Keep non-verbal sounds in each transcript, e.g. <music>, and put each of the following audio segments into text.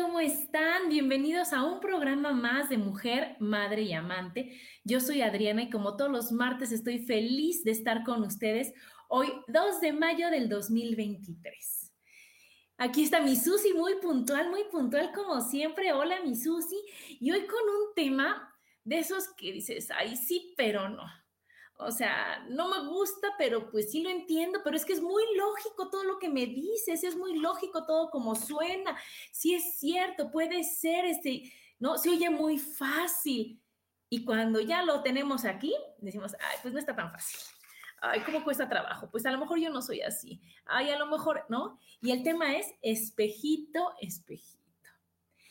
¿Cómo están? Bienvenidos a un programa más de Mujer, Madre y Amante. Yo soy Adriana y como todos los martes estoy feliz de estar con ustedes hoy 2 de mayo del 2023. Aquí está mi Susi, muy puntual, muy puntual como siempre. Hola, mi Susi. Y hoy con un tema de esos que dices, ay, sí, pero no. O sea, no me gusta, pero pues sí lo entiendo, pero es que es muy lógico todo lo que me dices, es muy lógico todo como suena. Sí es cierto, puede ser este, no, se oye muy fácil. Y cuando ya lo tenemos aquí, decimos, ay, pues no está tan fácil. Ay, ¿cómo cuesta trabajo? Pues a lo mejor yo no soy así. Ay, a lo mejor, ¿no? Y el tema es espejito, espejito.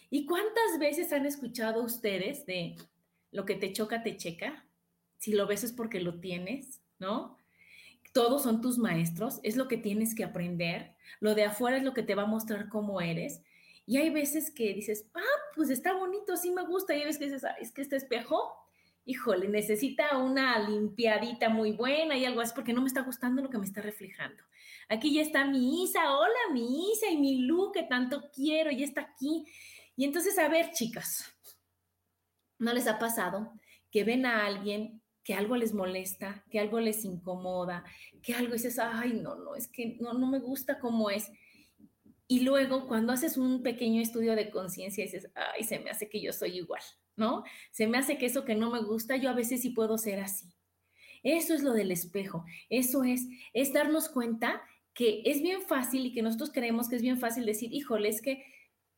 ¿Y cuántas veces han escuchado ustedes de lo que te choca, te checa? Si lo ves es porque lo tienes, ¿no? Todos son tus maestros, es lo que tienes que aprender, lo de afuera es lo que te va a mostrar cómo eres. Y hay veces que dices, ah, pues está bonito, sí me gusta, y hay veces que dices, ah, es que este espejo, híjole, necesita una limpiadita muy buena y algo así, porque no me está gustando lo que me está reflejando. Aquí ya está mi Isa, hola mi Isa y mi Lu, que tanto quiero, y está aquí. Y entonces, a ver, chicas, ¿no les ha pasado que ven a alguien que algo les molesta, que algo les incomoda, que algo dices, ay, no, no, es que no, no me gusta cómo es. Y luego cuando haces un pequeño estudio de conciencia dices, ay, se me hace que yo soy igual, ¿no? Se me hace que eso que no me gusta, yo a veces sí puedo ser así. Eso es lo del espejo, eso es, es darnos cuenta que es bien fácil y que nosotros creemos que es bien fácil decir, híjole, es que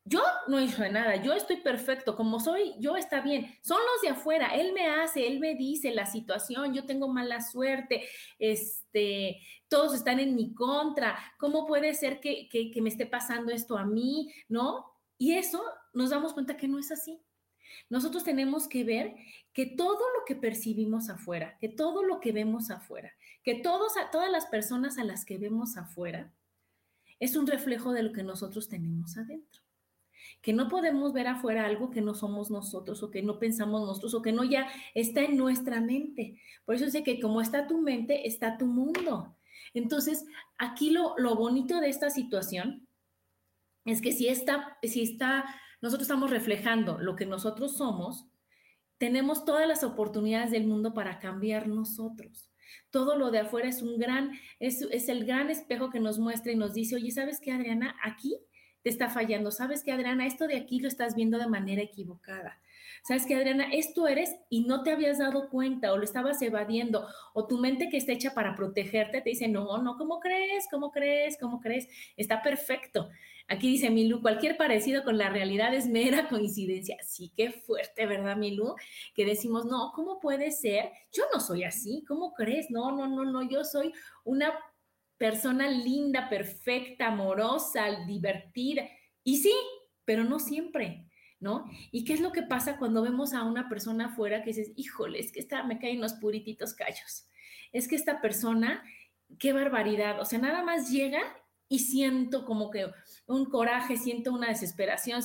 yo no hice nada, yo estoy perfecto, como soy, yo está bien. Son los de afuera, él me hace, él me dice la situación, yo tengo mala suerte, este, todos están en mi contra, ¿cómo puede ser que, que me esté pasando esto a mí? ¿No? Y eso nos damos cuenta que no es así. Nosotros tenemos que ver que todo lo que percibimos afuera, que todo lo que vemos afuera, que todos, todas las personas a las que vemos afuera, es un reflejo de lo que nosotros tenemos adentro que no podemos ver afuera algo que no somos nosotros o que no pensamos nosotros o que no ya está en nuestra mente. Por eso sé que como está tu mente, está tu mundo. Entonces, aquí lo, lo bonito de esta situación es que si está, si está, nosotros estamos reflejando lo que nosotros somos, tenemos todas las oportunidades del mundo para cambiar nosotros. Todo lo de afuera es un gran, es, es el gran espejo que nos muestra y nos dice, oye, ¿sabes qué, Adriana? Aquí te está fallando. ¿Sabes que Adriana? Esto de aquí lo estás viendo de manera equivocada. ¿Sabes que Adriana? Esto eres y no te habías dado cuenta o lo estabas evadiendo o tu mente que está hecha para protegerte te dice, no, no, ¿cómo crees? ¿Cómo crees? ¿Cómo crees? Está perfecto. Aquí dice Milu, cualquier parecido con la realidad es mera coincidencia. Sí, qué fuerte, ¿verdad, Milu? Que decimos, no, ¿cómo puede ser? Yo no soy así, ¿cómo crees? No, no, no, no, yo soy una persona linda, perfecta, amorosa, divertida. Y sí, pero no siempre, ¿no? ¿Y qué es lo que pasa cuando vemos a una persona afuera que dices, híjole, es que esta, me caen los purititos callos? Es que esta persona, qué barbaridad, o sea, nada más llega y siento como que un coraje, siento una desesperación.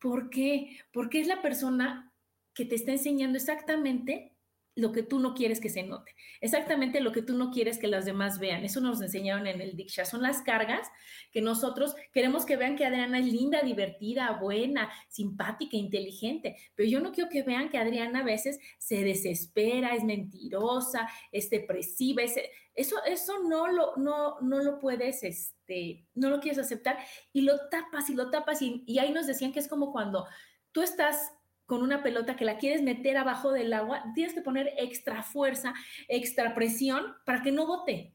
¿Por qué? Porque es la persona que te está enseñando exactamente lo que tú no quieres que se note, exactamente lo que tú no quieres que los demás vean. Eso nos enseñaron en el Diksha. Son las cargas que nosotros queremos que vean que Adriana es linda, divertida, buena, simpática, inteligente, pero yo no quiero que vean que Adriana a veces se desespera, es mentirosa, es depresiva, eso, eso no lo, no, no lo puedes, este, no lo quieres aceptar y lo tapas y lo tapas y, y ahí nos decían que es como cuando tú estás con una pelota que la quieres meter abajo del agua, tienes que poner extra fuerza, extra presión para que no bote.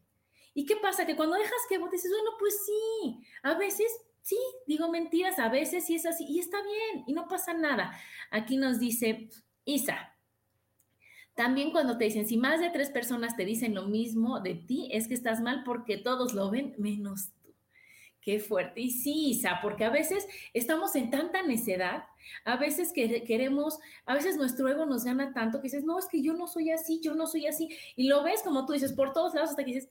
¿Y qué pasa? Que cuando dejas que bote, dices, bueno, pues sí, a veces sí, digo mentiras, a veces sí es así, y está bien, y no pasa nada. Aquí nos dice Isa. También cuando te dicen, si más de tres personas te dicen lo mismo de ti, es que estás mal porque todos lo ven menos Qué fuerte. Y sí, Isa, porque a veces estamos en tanta necedad, a veces que queremos, a veces nuestro ego nos gana tanto que dices, no, es que yo no soy así, yo no soy así. Y lo ves como tú dices, por todos lados hasta que dices,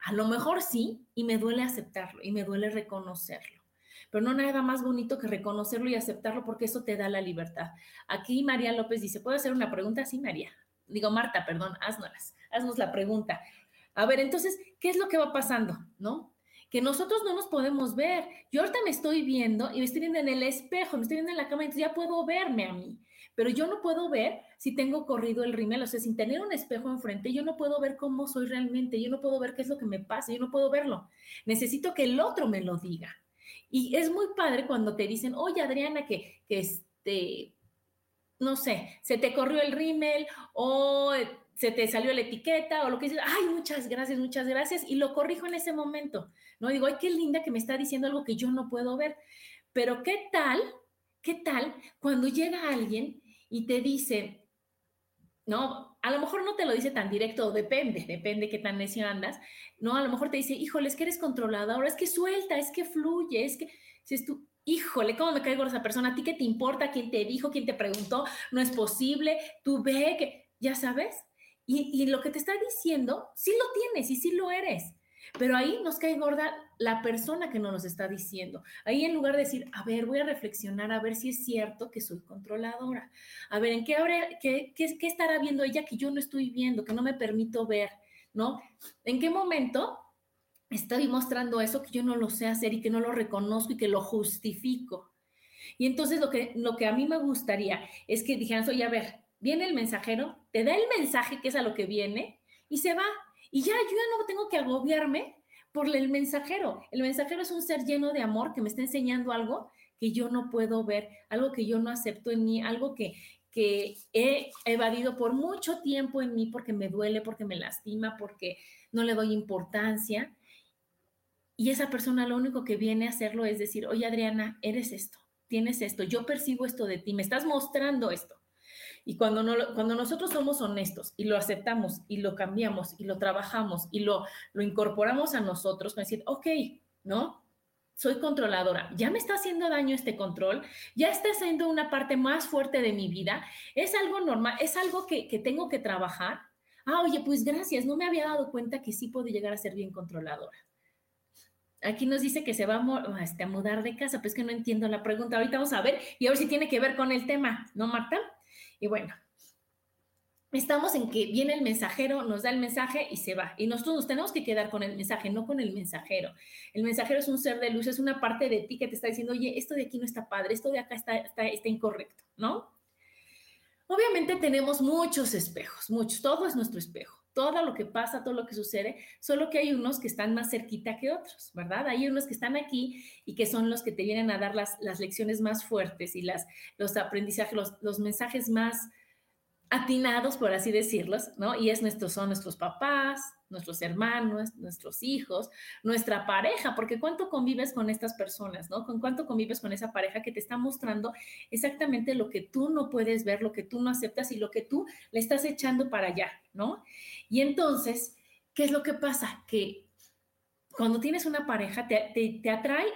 a lo mejor sí, y me duele aceptarlo, y me duele reconocerlo. Pero no nada más bonito que reconocerlo y aceptarlo porque eso te da la libertad. Aquí María López dice, ¿puedo hacer una pregunta? Sí, María. Digo, Marta, perdón, haznos, haznos la pregunta. A ver, entonces, ¿qué es lo que va pasando? ¿No? Que nosotros no nos podemos ver. Yo ahorita me estoy viendo y me estoy viendo en el espejo, me estoy viendo en la cámara, entonces ya puedo verme a mí. Pero yo no puedo ver si tengo corrido el rímel, o sea, sin tener un espejo enfrente, yo no puedo ver cómo soy realmente, yo no puedo ver qué es lo que me pasa, yo no puedo verlo. Necesito que el otro me lo diga. Y es muy padre cuando te dicen, oye, Adriana, que, que este, no sé, se te corrió el rímel o se te salió la etiqueta o lo que dices, ay, muchas gracias, muchas gracias, y lo corrijo en ese momento. No digo, ay, qué linda que me está diciendo algo que yo no puedo ver. Pero ¿qué tal? ¿Qué tal cuando llega alguien y te dice, no, a lo mejor no te lo dice tan directo, depende, depende qué tan necio andas, no, a lo mejor te dice, híjole, es que eres controladora, es que suelta, es que fluye, es que, si es tú, híjole, ¿cómo me caigo esa persona? ¿A ti qué te importa? ¿Quién te dijo? ¿Quién te preguntó? No es posible, tú ve que, ya sabes, y, lo que te está diciendo, sí lo tienes y sí lo eres. Pero ahí nos cae gorda la persona que no nos está diciendo. Ahí en lugar de decir, a ver, voy a reflexionar, a ver si es cierto que soy controladora. A ver, ¿en qué, qué, qué, estará viendo ella que yo no estoy viendo, que no me permito ver? ¿No? ¿En qué momento estoy mostrando eso que yo no lo sé hacer y que no lo reconozco y que lo justifico? Y entonces lo que, lo que a mí me gustaría es que dijeran, oye, a ver, viene el mensajero, te da el mensaje que es a lo que viene y se va y ya, yo ya no tengo que agobiarme por el mensajero. El mensajero es un ser lleno de amor que me está enseñando algo que yo no puedo ver, algo que yo no acepto en mí, algo que, que he evadido por mucho tiempo en mí porque me duele, porque me lastima, porque no le doy importancia. Y esa persona lo único que viene a hacerlo es decir, oye Adriana, eres esto, tienes esto, yo percibo esto de ti, me estás mostrando esto. Y cuando, no, cuando nosotros somos honestos y lo aceptamos y lo cambiamos y lo trabajamos y lo, lo incorporamos a nosotros, con decir, ok, ¿no? Soy controladora, ya me está haciendo daño este control, ya está siendo una parte más fuerte de mi vida, es algo normal, es algo que, que tengo que trabajar. Ah, oye, pues gracias, no me había dado cuenta que sí puedo llegar a ser bien controladora. Aquí nos dice que se va a, este, a mudar de casa, pues que no entiendo la pregunta. Ahorita vamos a ver y a ver si tiene que ver con el tema, ¿no, Marta? Y bueno, estamos en que viene el mensajero, nos da el mensaje y se va. Y nosotros nos tenemos que quedar con el mensaje, no con el mensajero. El mensajero es un ser de luz, es una parte de ti que te está diciendo, oye, esto de aquí no está padre, esto de acá está, está, está incorrecto, ¿no? Obviamente tenemos muchos espejos, muchos, todo es nuestro espejo todo lo que pasa, todo lo que sucede, solo que hay unos que están más cerquita que otros, ¿verdad? Hay unos que están aquí y que son los que te vienen a dar las, las lecciones más fuertes y las, los aprendizajes, los, los mensajes más atinados, por así decirlos, ¿no? Y es nuestros, son nuestros papás, nuestros hermanos, nuestros hijos, nuestra pareja, porque cuánto convives con estas personas, ¿no? Con cuánto convives con esa pareja que te está mostrando exactamente lo que tú no puedes ver, lo que tú no aceptas y lo que tú le estás echando para allá, ¿no? Y entonces, ¿qué es lo que pasa? Que cuando tienes una pareja, te, te, te atrae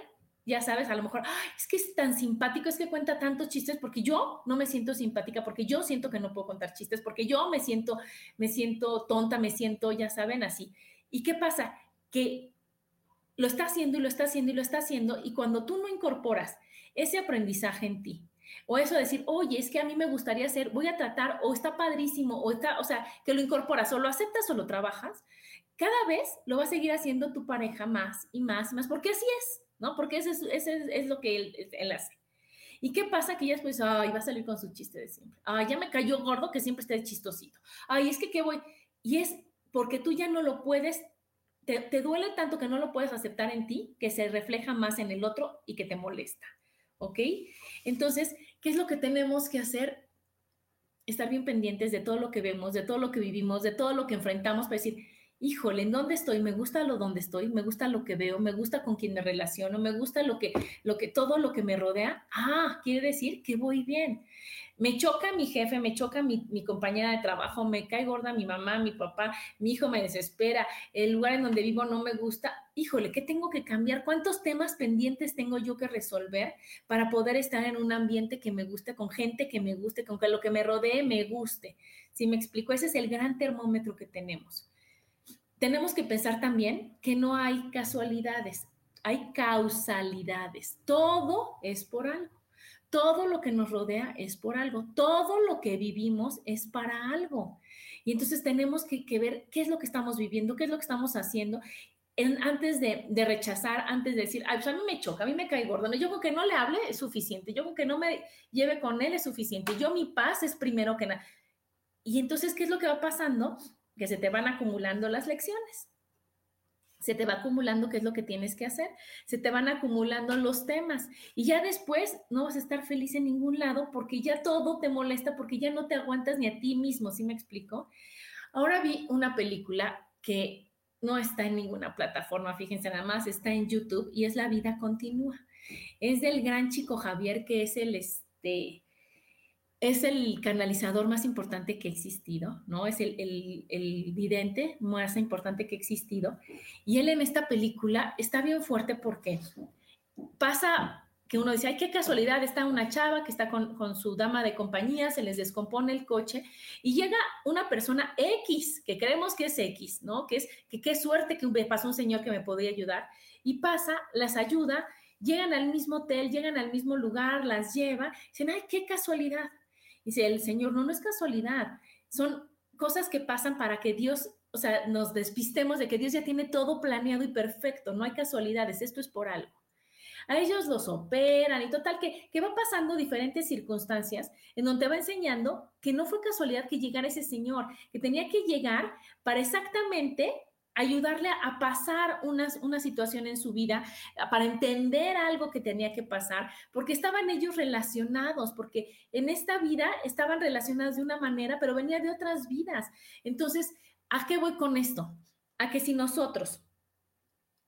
ya sabes, a lo mejor, es que es tan simpático, es que cuenta tantos chistes porque yo no me siento simpática, porque yo siento que no puedo contar chistes, porque yo me siento, me siento tonta, me siento, ya saben, así. ¿Y qué pasa? Que lo está haciendo y lo está haciendo y lo está haciendo y cuando tú no incorporas ese aprendizaje en ti, O eso de decir, oye, es que a mí me gustaría hacer, voy a tratar, o está padrísimo, o está, o sea, que lo incorporas, o lo aceptas o lo trabajas, cada vez lo va a seguir haciendo tu pareja más y más y más, porque así es, ¿no? Porque ese es, lo que él, él hace. ¿Y qué pasa? Que ya después, ay, va a salir con su chiste de siempre. Ay, ya me cayó gordo que siempre esté chistosito. Ay, es que qué voy. Y es porque tú ya no lo puedes, te, te, duele tanto que no lo puedes aceptar en ti, que se refleja más en el otro y que te molesta. ¿Ok? Entonces, ¿qué es lo que tenemos que hacer? Estar bien pendientes de todo lo que vemos, de todo lo que vivimos, de todo lo que enfrentamos para decir, híjole, ¿en dónde estoy? Me gusta lo donde estoy, me gusta lo que veo, me gusta con quién me relaciono, me gusta lo que, lo que, todo lo que me rodea. Ah, quiere decir que voy bien. Me choca mi jefe, me choca mi, mi, compañera de trabajo, me cae gorda mi mamá, mi papá, mi hijo me desespera, el lugar en donde vivo no me gusta. Híjole, ¿qué tengo que cambiar? ¿Cuántos temas pendientes tengo yo que resolver para poder estar en un ambiente que me guste, con gente que me guste, con que lo que me rodee me guste? Si me explico, ese es el gran termómetro que tenemos tenemos que pensar también que no hay casualidades, hay causalidades. Todo es por algo. Todo lo que nos rodea es por algo. Todo lo que vivimos es para algo. Y entonces tenemos que, ver qué es lo que estamos viviendo, qué es lo que estamos haciendo. antes de, rechazar, antes de decir, Ay, pues a mí me choca, a mí me cae gordo, yo con que no le hable es suficiente, yo con que no me lleve con él es suficiente, yo mi paz es primero que nada. Y entonces, ¿qué es lo que va pasando? Que se te van acumulando las lecciones. Se te va acumulando qué es lo que tienes que hacer, se te van acumulando los temas y ya después no vas a estar feliz en ningún lado porque ya todo te molesta, porque ya no te aguantas ni a ti mismo, ¿sí me explico? Ahora vi una película que no está en ninguna plataforma, fíjense nada más, está en YouTube y es La vida continúa. Es del gran chico Javier que es el este es el canalizador más importante que ha existido, ¿no? Es el, el, vidente más importante que ha existido. Y él en esta película está bien fuerte porque pasa que uno dice, ay, qué casualidad, está una chava que está con, con, su dama de compañía, se les descompone el coche y llega una persona X, que creemos que es X, ¿no? Que es, que qué suerte que pasó un señor que me podía ayudar y pasa, las ayuda, llegan al mismo hotel, llegan al mismo lugar, las lleva, dicen, ay, qué casualidad Dice el Señor, no, no es casualidad, son cosas que pasan para que Dios, o sea, nos despistemos de que Dios ya tiene todo planeado y perfecto, no hay casualidades, esto es por algo. A ellos los operan y total que, que va pasando diferentes circunstancias en donde va enseñando que no fue casualidad que llegara ese señor, que tenía que llegar para exactamente ayudarle a pasar una, situación en su vida, para entender algo que tenía que pasar, porque estaban ellos relacionados, porque en esta vida estaban relacionados de una manera, pero venía de otras vidas. Entonces, ¿a qué voy con esto? A que si nosotros,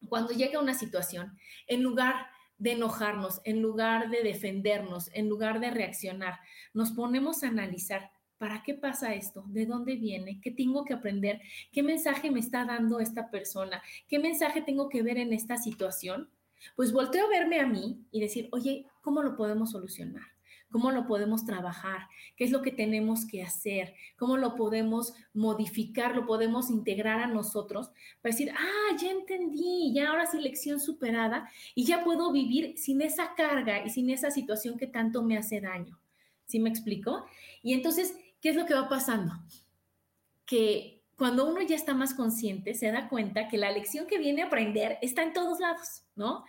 cuando llega una situación, en lugar de enojarnos, en lugar de defendernos, en lugar de reaccionar, nos ponemos a analizar ¿Para qué pasa esto? ¿De dónde viene? ¿Qué tengo que aprender? ¿Qué mensaje me está dando esta persona? ¿Qué mensaje tengo que ver en esta situación? Pues volteo a verme a mí y decir, oye, ¿cómo lo podemos solucionar? ¿Cómo lo podemos trabajar? ¿Qué es lo que tenemos que hacer? ¿Cómo lo podemos modificar? ¿Lo podemos integrar a nosotros? Para decir, ah, ya entendí, ya ahora sí lección superada y ya puedo vivir sin esa carga y sin esa situación que tanto me hace daño. ¿Sí me explico? Y entonces ¿qué es lo que va pasando? Que cuando uno ya está más consciente, se da cuenta que la lección que viene a aprender está en todos lados, ¿no?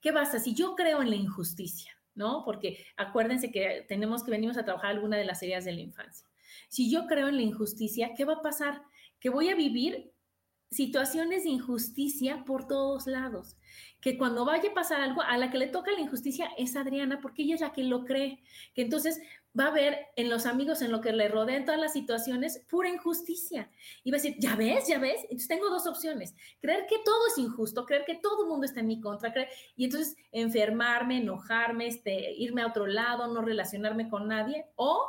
¿Qué pasa? Si yo creo en la injusticia, ¿no? Porque acuérdense que tenemos que venimos a trabajar alguna de las heridas de la infancia. Si yo creo en la injusticia, ¿qué va a pasar? Que voy a vivir situaciones de injusticia por todos lados. Que cuando vaya a pasar algo, a la que le toca la injusticia es Adriana, porque ella es la que lo cree. Que entonces va a ver en los amigos, en lo que le rodean todas las situaciones, pura injusticia. Y va a decir, ya ves, ya ves. Entonces tengo dos opciones. Creer que todo es injusto, creer que todo el mundo está en mi contra, creer, y entonces enfermarme, enojarme, este, irme a otro lado, no relacionarme con nadie. O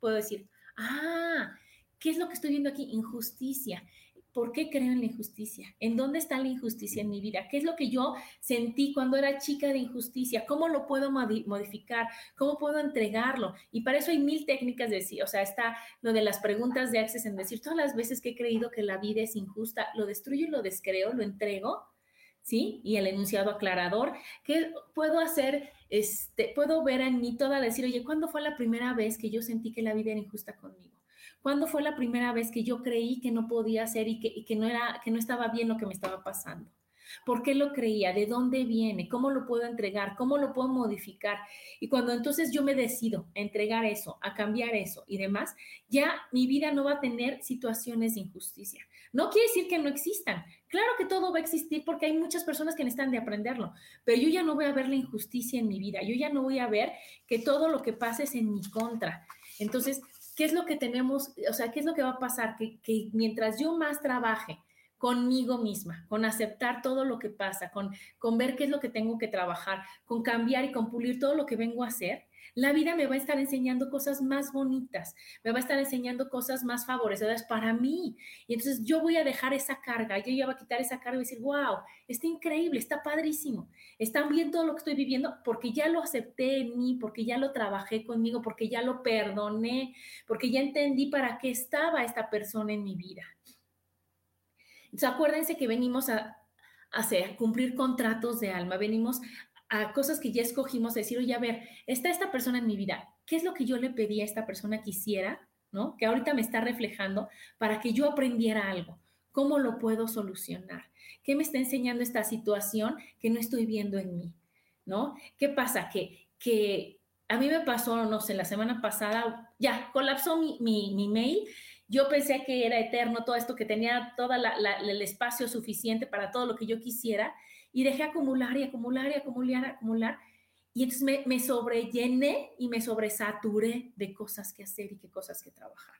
puedo decir, ah, ¿qué es lo que estoy viendo aquí? Injusticia. ¿Por qué creo en la injusticia? ¿En dónde está la injusticia en mi vida? ¿Qué es lo que yo sentí cuando era chica de injusticia? ¿Cómo lo puedo modificar? ¿Cómo puedo entregarlo? Y para eso hay mil técnicas de decir, o sea, está lo de las preguntas de Access en decir, todas las veces que he creído que la vida es injusta, lo destruyo y lo descreo, lo entrego. ¿sí? Y el enunciado aclarador, ¿qué puedo hacer? Este, puedo ver en mí toda decir, oye, ¿cuándo fue la primera vez que yo sentí que la vida era injusta conmigo? ¿Cuándo fue la primera vez que yo creí que no podía hacer y que, que, no, era, que no estaba bien lo que me estaba pasando? ¿Por qué lo creía? ¿De dónde viene? ¿Cómo lo puedo entregar? ¿Cómo lo puedo modificar? Y cuando entonces yo me decido a entregar eso, a cambiar eso y demás, ya mi vida no va a tener situaciones de injusticia. No quiere decir que no existan. Claro que todo va a existir porque hay muchas personas que necesitan de aprenderlo, pero yo ya no voy a ver la injusticia en mi vida. Yo ya no voy a ver que todo lo que pasa es en mi contra. Entonces, ¿qué es lo que tenemos? O sea, ¿qué es lo que va a pasar? Que, que mientras yo más trabaje, conmigo misma, con aceptar todo lo que pasa, con, con ver qué es lo que tengo que trabajar, con cambiar y con pulir todo lo que vengo a hacer, la vida me va a estar enseñando cosas más bonitas, me va a estar enseñando cosas más favorecedoras para mí. Y entonces yo voy a dejar esa carga, yo ya voy a quitar esa carga y decir, wow, está increíble, está padrísimo, está bien todo lo que estoy viviendo porque ya lo acepté en mí, porque ya lo trabajé conmigo, porque ya lo perdoné, porque ya entendí para qué estaba esta persona en mi vida. Entonces, acuérdense que venimos a, hacer, cumplir contratos de alma, venimos a cosas que ya escogimos, decir, oye, a ver, está esta persona en mi vida, ¿qué es lo que yo le pedí a esta persona que hiciera, ¿no? Que ahorita me está reflejando para que yo aprendiera algo. ¿Cómo lo puedo solucionar? ¿Qué me está enseñando esta situación que no estoy viendo en mí? ¿No? ¿Qué pasa? Que, que a mí me pasó, no sé, la semana pasada, ya, colapsó mi, mi, mi mail yo pensé que era eterno todo esto, que tenía todo el espacio suficiente para todo lo que yo quisiera y dejé acumular y acumular y acumular, acumular. Y entonces me, me sobrellené y me sobresaturé de cosas que hacer y qué cosas que trabajar.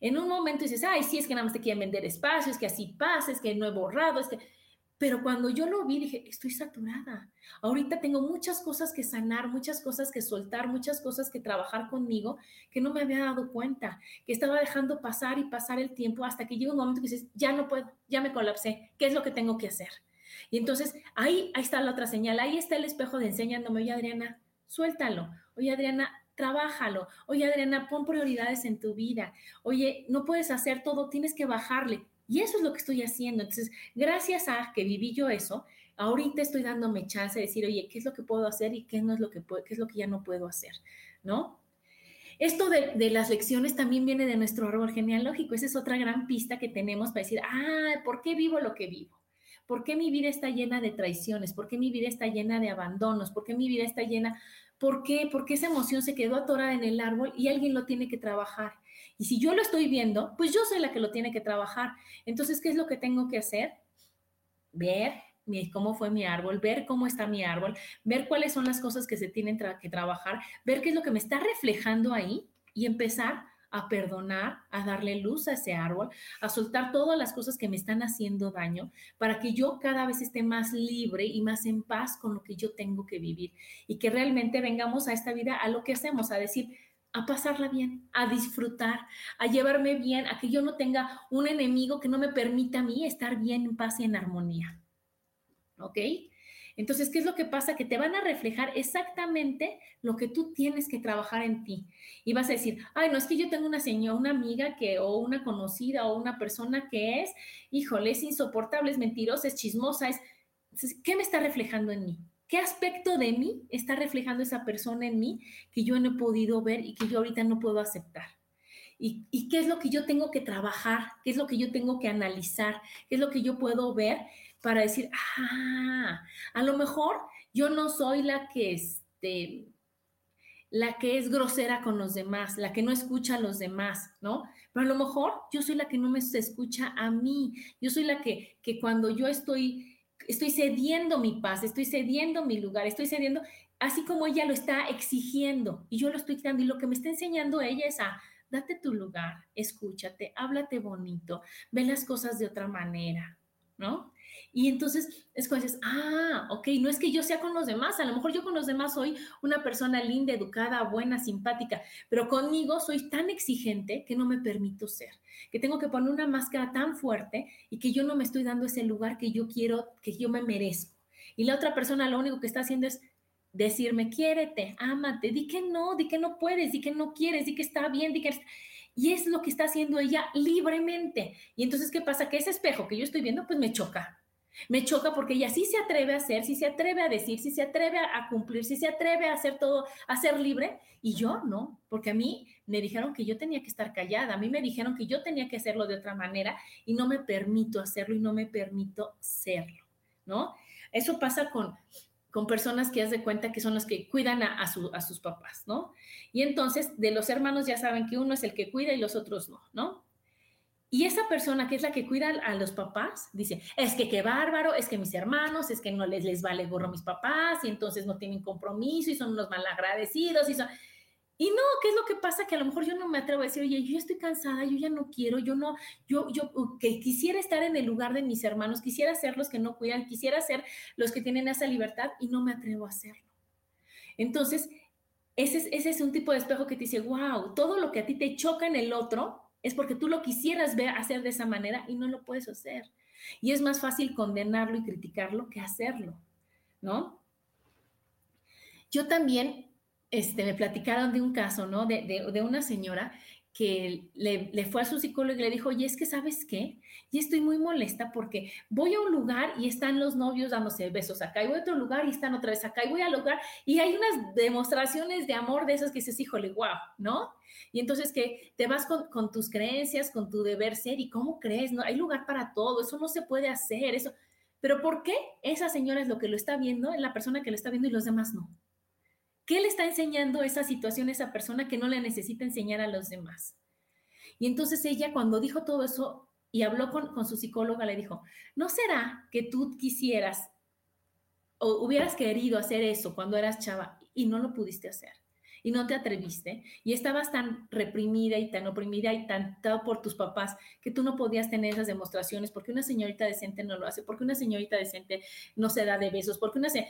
En un momento dices, ay, sí, es que nada más te quieren vender espacios, que así pasa, es que no he borrado, es que pero cuando yo lo vi, dije, estoy saturada. Ahorita tengo muchas cosas que sanar, muchas cosas que soltar, muchas cosas que trabajar conmigo que no me había dado cuenta, que estaba dejando pasar y pasar el tiempo hasta que llega un momento que dices, ya no puedo, ya me colapsé, ¿qué es lo que tengo que hacer? Y entonces ahí, ahí está la otra señal, ahí está el espejo de enseñándome, oye Adriana, suéltalo, oye Adriana, trabájalo, oye Adriana, pon prioridades en tu vida, oye, no puedes hacer todo, tienes que bajarle, y eso es lo que estoy haciendo. Entonces, gracias a que viví yo eso, ahorita estoy dándome chance de decir, oye, ¿qué es lo que puedo hacer y qué no es lo que qué es lo que ya no puedo hacer? ¿No? Esto de, de, las lecciones también viene de nuestro árbol genealógico. Esa es otra gran pista que tenemos para decir, ah, ¿por qué vivo lo que vivo? ¿Por qué mi vida está llena de traiciones? ¿Por qué mi vida está llena de abandonos? ¿Por qué mi vida está llena? ¿Por qué? Porque esa emoción se quedó atorada en el árbol y alguien lo tiene que trabajar. Y si yo lo estoy viendo, pues yo soy la que lo tiene que trabajar. Entonces, ¿qué es lo que tengo que hacer? Ver cómo fue mi árbol, ver cómo está mi árbol, ver cuáles son las cosas que se tienen que trabajar, ver qué es lo que me está reflejando ahí y empezar a perdonar, a darle luz a ese árbol, a soltar todas las cosas que me están haciendo daño, para que yo cada vez esté más libre y más en paz con lo que yo tengo que vivir y que realmente vengamos a esta vida a lo que hacemos, a decir, a pasarla bien, a disfrutar, a llevarme bien, a que yo no tenga un enemigo que no me permita a mí estar bien, en paz y en armonía. ¿Ok? Entonces, ¿qué es lo que pasa? Que te van a reflejar exactamente lo que tú tienes que trabajar en ti. Y vas a decir, ay, no es que yo tengo una señora, una amiga que, o una conocida, o una persona que es, híjole, es insoportable, es mentirosa, es chismosa, es... ¿Qué me está reflejando en mí? ¿Qué aspecto de mí está reflejando esa persona en mí que yo no he podido ver y que yo ahorita no puedo aceptar? ¿Y, qué es lo que yo tengo que trabajar? ¿Qué es lo que yo tengo que analizar? ¿Qué es lo que yo puedo ver para decir, ah, a lo mejor yo no soy la que, este, la que es grosera con los demás, la que no escucha a los demás, ¿no? Pero a lo mejor yo soy la que no me escucha a mí. Yo soy la que, que cuando yo estoy estoy cediendo mi paz, estoy cediendo mi lugar, estoy cediendo, así como ella lo está exigiendo y yo lo estoy dando y lo que me está enseñando ella es a date tu lugar, escúchate, háblate bonito, ve las cosas de otra manera, ¿no? Y entonces es cuando dices, ah, ok, no es que yo sea con los demás, a lo mejor yo con los demás soy una persona linda, educada, buena, simpática, pero conmigo soy tan exigente que no me permito ser, que tengo que poner una máscara tan fuerte y que yo no me estoy dando ese lugar que yo quiero, que yo me merezco. Y la otra persona lo único que está haciendo es decirme, quiérete, ámate, di que no, di que no puedes, di que no quieres, di que está bien, di que... Y es lo que está haciendo ella libremente. Y entonces, ¿qué pasa? Que ese espejo que yo estoy viendo, pues me choca Me choca porque ella sí se atreve a hacer, sí se atreve a decir, sí se atreve a cumplir, sí se atreve a hacer todo, a ser libre, y yo no, porque a mí me dijeron que yo tenía que estar callada, a mí me dijeron que yo tenía que hacerlo de otra manera y no me permito hacerlo y no me permito serlo, ¿no? Eso pasa con, con personas que haz de cuenta que son los que cuidan a, a, sus papás, ¿no? Y entonces de los hermanos ya saben que uno es el que cuida y los otros no, ¿no? Y esa persona que es la que cuida a los papás dice, es que qué bárbaro, es que mis hermanos, es que no les, les vale gorro a mis papás y entonces no tienen compromiso y son unos malagradecidos y. Y no, ¿qué es lo que pasa? Que a lo mejor yo no me atrevo a decir, oye, yo ya estoy cansada, yo ya no quiero, yo no, yo, yo, que quisiera estar en el lugar de mis hermanos, quisiera ser los que no cuidan, quisiera ser los que tienen esa libertad y no me atrevo a hacerlo. Entonces, ese es, ese es un tipo de espejo que te dice, wow, todo lo que a ti te choca en el otro, es porque tú lo quisieras ver hacer de esa manera y no lo puedes hacer. Y es más fácil condenarlo y criticarlo que hacerlo, ¿no? Yo también, este, me platicaron de un caso, ¿no? De, de, de una señora que le, fue a su psicólogo y le dijo, oye, es que sabes qué, y estoy muy molesta porque voy a un lugar y están los novios dándose besos acá, y voy a otro lugar y están otra vez acá, y voy al lugar y hay unas demostraciones de amor de esas que dices, híjole, wow, ¿no? Y entonces que te vas con, con tus creencias, con tu deber ser, y cómo crees, ¿no? Hay lugar para todo, eso no se puede hacer, eso. Pero ¿por qué esa señora es lo que lo está viendo, la persona que lo está viendo y los demás no? ¿Qué le está enseñando esa situación a esa persona que no le necesita enseñar a los demás? Y entonces ella cuando dijo todo eso y habló con, su psicóloga, le dijo, ¿no será que tú quisieras o hubieras querido hacer eso cuando eras chava y no lo pudiste hacer? y no te atreviste y estabas tan reprimida y tan oprimida y tan por tus papás que tú no podías tener esas demostraciones porque una señorita decente no lo hace, porque una señorita decente no se da de besos, porque una se...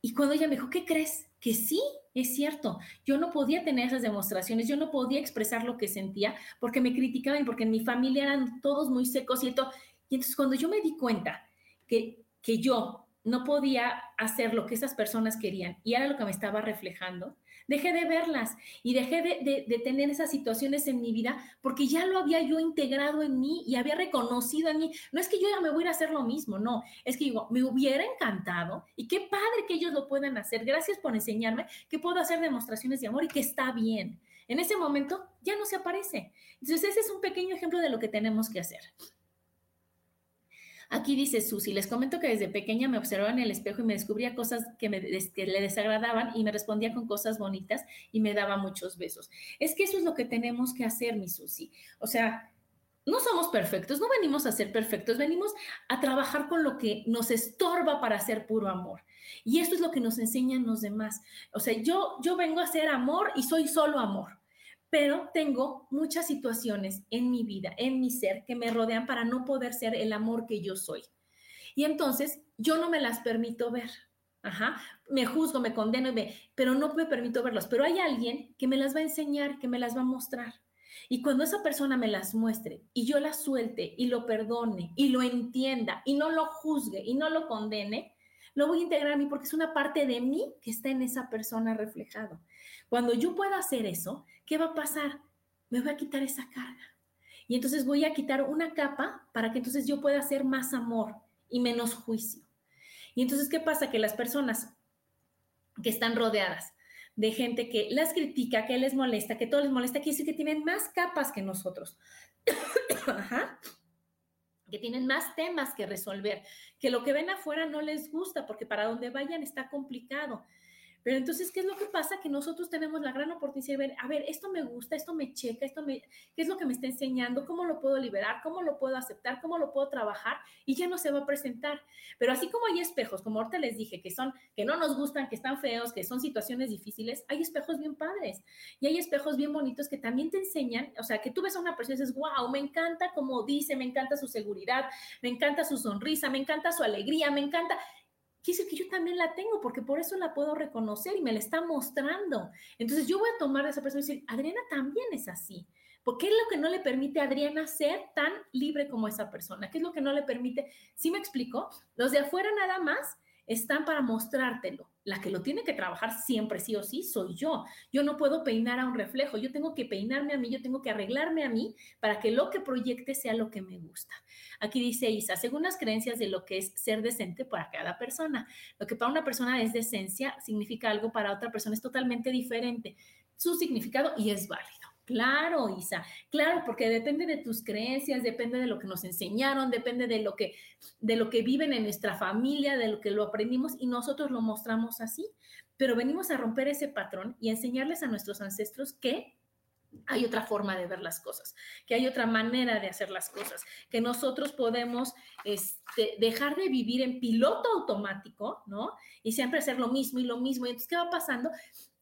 Y cuando ella me dijo, ¿qué crees? Que sí, es cierto. Yo no podía tener esas demostraciones, yo no podía expresar lo que sentía porque me criticaban, porque en mi familia eran todos muy secos y todo. Y entonces cuando yo me di cuenta que, que yo no podía hacer lo que esas personas querían y era lo que me estaba reflejando, dejé de verlas y dejé de, tener esas situaciones en mi vida porque ya lo había yo integrado en mí y había reconocido en mí. No es que yo ya me voy a hacer lo mismo, no, es que digo, me hubiera encantado y qué padre que ellos lo puedan hacer. Gracias por enseñarme que puedo hacer demostraciones de amor y que está bien. En ese momento ya no se aparece. Entonces ese es un pequeño ejemplo de lo que tenemos que hacer. Aquí dice Susi, les comento que desde pequeña me observaba en el espejo y me descubría cosas que, me, le desagradaban y me respondía con cosas bonitas y me daba muchos besos. Es que eso es lo que tenemos que hacer, mi Susi. O sea, no somos perfectos, no venimos a ser perfectos, venimos a trabajar con lo que nos estorba para ser puro amor. Y esto es lo que nos enseñan los demás. O sea, yo, yo vengo a ser amor y soy solo amor pero tengo muchas situaciones en mi vida, en mi ser, que me rodean para no poder ser el amor que yo soy. Y entonces yo no me las permito ver. Ajá, me juzgo, me condeno, me, pero no me permito verlos. Pero hay alguien que me las va a enseñar, que me las va a mostrar. Y cuando esa persona me las muestre y yo las suelte y lo perdone y lo entienda y no lo juzgue y no lo condene, lo voy a integrar a mí porque es una parte de mí que está en esa persona reflejado. Cuando yo pueda hacer eso, ¿qué va a pasar? Me voy a quitar esa carga. Y entonces voy a quitar una capa para que entonces yo pueda hacer más amor y menos juicio. Y entonces, ¿qué pasa? Que las personas que están rodeadas de gente que las critica, que les molesta, que todo les molesta, quiere decir que tienen más capas que nosotros. <coughs> Que tienen más temas que resolver, que lo que ven afuera no les gusta porque para donde vayan está complicado. Pero entonces, ¿qué es lo que pasa? Que nosotros tenemos la gran oportunidad de ver, a ver, esto me gusta, esto me checa, esto me, ¿qué es lo que me está enseñando? ¿Cómo lo puedo liberar? ¿Cómo lo puedo aceptar? ¿Cómo lo puedo trabajar? Y ya no se va a presentar. Pero así como hay espejos, como ahorita les dije, que son, que no nos gustan, que están feos, que son situaciones difíciles, hay espejos bien padres y hay espejos bien bonitos que también te enseñan, o sea, que tú ves a una persona y dices, wow, me encanta como dice, me encanta su seguridad, me encanta su sonrisa, me encanta su alegría, me encanta quiere decir que yo también la tengo, porque por eso la puedo reconocer y me la está mostrando. Entonces yo voy a tomar a esa persona y decir, Adriana también es así. Porque es lo que no le permite a Adriana ser tan libre como esa persona? ¿Qué es lo que no le permite? ¿Sí me explico? Los de afuera nada más están para mostrártelo, la que lo tiene que trabajar siempre, sí o sí, soy yo. Yo no puedo peinar a un reflejo, yo tengo que peinarme a mí, yo tengo que arreglarme a mí para que lo que proyecte sea lo que me gusta. Aquí dice Isa, según las creencias de lo que es ser decente para cada persona. Lo que para una persona es decencia significa algo, para otra persona es totalmente diferente. Su significado y es válido. Claro, Isa, claro, porque depende de tus creencias, depende de lo que nos enseñaron, depende de lo que de lo que viven en nuestra familia, de lo que lo aprendimos y nosotros lo mostramos así. Pero venimos a romper ese patrón y enseñarles a nuestros ancestros que hay otra forma de ver las cosas, que hay otra manera de hacer las cosas, que nosotros podemos este, dejar de vivir en piloto automático, ¿no? Y siempre hacer lo mismo y lo mismo. Y entonces, ¿qué va pasando?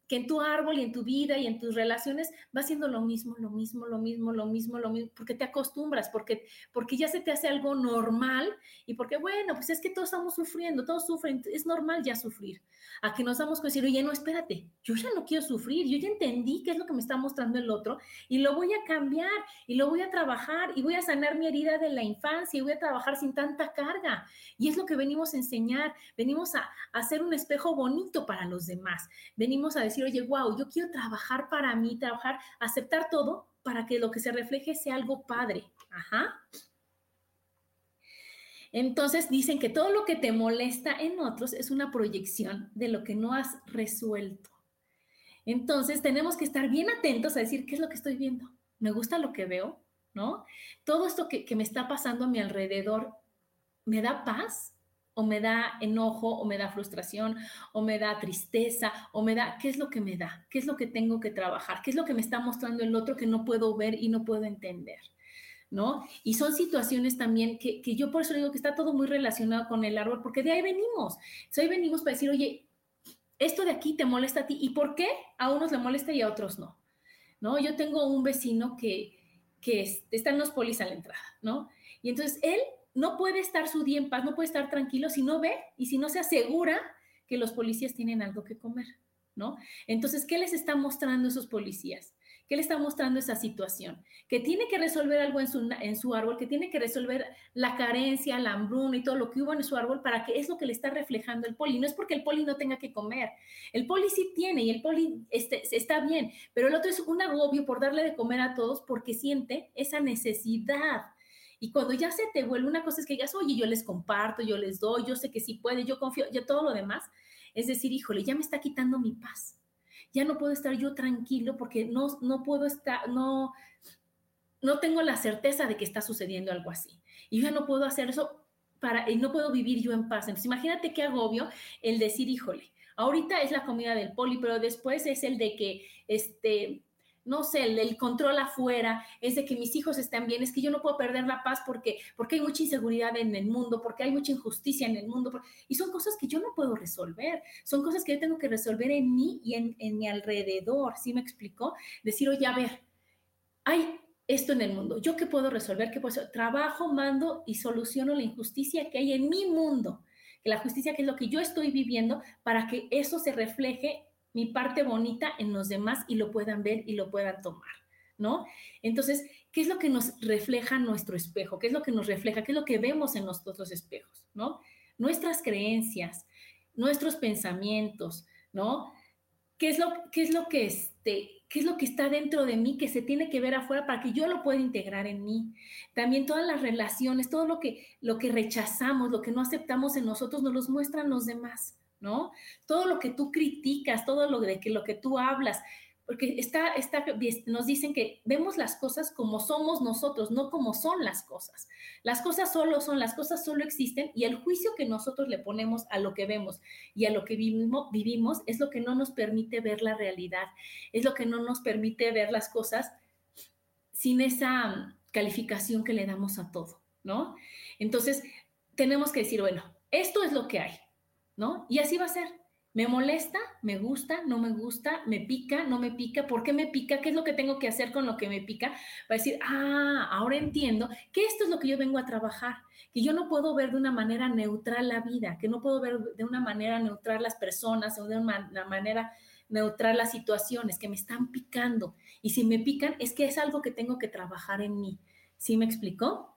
Que en tu árbol y en tu vida y en tus relaciones va siendo lo mismo, lo mismo, lo mismo, lo mismo, lo mismo, porque te acostumbras, porque, porque ya se te hace algo normal y porque, bueno, pues es que todos estamos sufriendo, todos sufren, es normal ya sufrir. A que nos damos con decir, oye, no, espérate, yo ya no quiero sufrir, yo ya entendí qué es lo que me está mostrando el otro y lo voy a cambiar y lo voy a trabajar y voy a sanar mi herida de la infancia y voy a trabajar sin tanta carga. Y es lo que venimos a enseñar, venimos a, a hacer un espejo bonito para los demás, venimos a decir, oye, wow, yo quiero trabajar para mí, trabajar, aceptar todo para que lo que se refleje sea algo padre. Ajá. Entonces dicen que todo lo que te molesta en otros es una proyección de lo que no has resuelto. Entonces tenemos que estar bien atentos a decir qué es lo que estoy viendo. ¿Me gusta lo que veo? ¿No? Todo esto que, que me está pasando a mi alrededor, ¿me da paz? O me da enojo, o me da frustración, o me da tristeza, o me da, ¿qué es lo que me da? ¿Qué es lo que tengo que trabajar? ¿Qué es lo que me está mostrando el otro que no puedo ver y no puedo entender? ¿No? Y son situaciones también que, yo por eso digo que está todo muy relacionado con el árbol, porque de ahí venimos. De ahí venimos para decir, oye, esto de aquí te molesta a ti, ¿y por qué? A unos le molesta y a otros no. ¿No? Yo tengo un vecino que, que está en los polis a la entrada, ¿no? Y entonces él no puede estar su día en paz, no puede estar tranquilo si no ve y si no se asegura que los policías tienen algo que comer, ¿no? Entonces, ¿qué les está mostrando esos policías? ¿Qué le está mostrando esa situación? Que tiene que resolver algo en su, en su árbol, que tiene que resolver la carencia, la hambruna y todo lo que hubo en su árbol para que es lo que le está reflejando el poli. No es porque el poli no tenga que comer. El poli sí tiene y el poli este, está bien, pero el otro es un agobio por darle de comer a todos porque siente esa necesidad y cuando ya se te vuelve una cosa es que digas, oye, yo les comparto, yo les doy, yo sé que sí puede, yo confío, ya todo lo demás, es decir, híjole, ya me está quitando mi paz. Ya no puedo estar yo tranquilo porque no, no puedo estar, no, no tengo la certeza de que está sucediendo algo así. Y yo ya no puedo hacer eso para, y no puedo vivir yo en paz. Entonces, imagínate qué agobio el decir, híjole, ahorita es la comida del poli, pero después es el de que, este, no sé, el, control afuera, es de que mis hijos estén bien, es que yo no puedo perder la paz porque, porque hay mucha inseguridad en el mundo, porque hay mucha injusticia en el mundo, y son cosas que yo no puedo resolver, son cosas que yo tengo que resolver en mí y en, mi alrededor, ¿sí me explicó? Decir, oye, a ver, hay esto en el mundo, ¿yo qué puedo resolver? ¿Qué puedo Trabajo, mando y soluciono la injusticia que hay en mi mundo, que la justicia que es lo que yo estoy viviendo, para que eso se refleje mi parte bonita en los demás y lo puedan ver y lo puedan tomar, ¿no? Entonces, ¿qué es lo que nos refleja nuestro espejo? ¿Qué es lo que nos refleja? ¿Qué es lo que vemos en los otros espejos, ¿no? Nuestras creencias, nuestros pensamientos, ¿no? ¿Qué es lo, qué es lo que este, qué es lo que está dentro de mí que se tiene que ver afuera para que yo lo pueda integrar en mí. También todas las relaciones, todo lo que, lo que rechazamos, lo que no aceptamos en nosotros, nos los muestran los demás. Todo lo que tú criticas, todo lo de que lo que tú hablas, porque está, está, nos dicen que vemos las cosas como somos nosotros, no como son las cosas. Las cosas solo son, las cosas solo existen y el juicio que nosotros le ponemos a lo que vemos y a lo que vivimos es lo que no nos permite ver la realidad, es lo que no nos permite ver las cosas sin esa calificación que le damos a todo, ¿no? Entonces, tenemos que decir, bueno, esto es lo que hay ¿no? Y así va a ser. Me molesta, me gusta, no me gusta, me pica, no me pica, ¿por qué me pica? ¿Qué es lo que tengo que hacer con lo que me pica? Va a decir, ah, ahora entiendo que esto es lo que yo vengo a trabajar, que yo no puedo ver de una manera neutral la vida, que no puedo ver de una manera neutral las personas o de una manera neutral las situaciones que me están picando. Y si me pican, es que es algo que tengo que trabajar en mí. ¿Sí me explicó?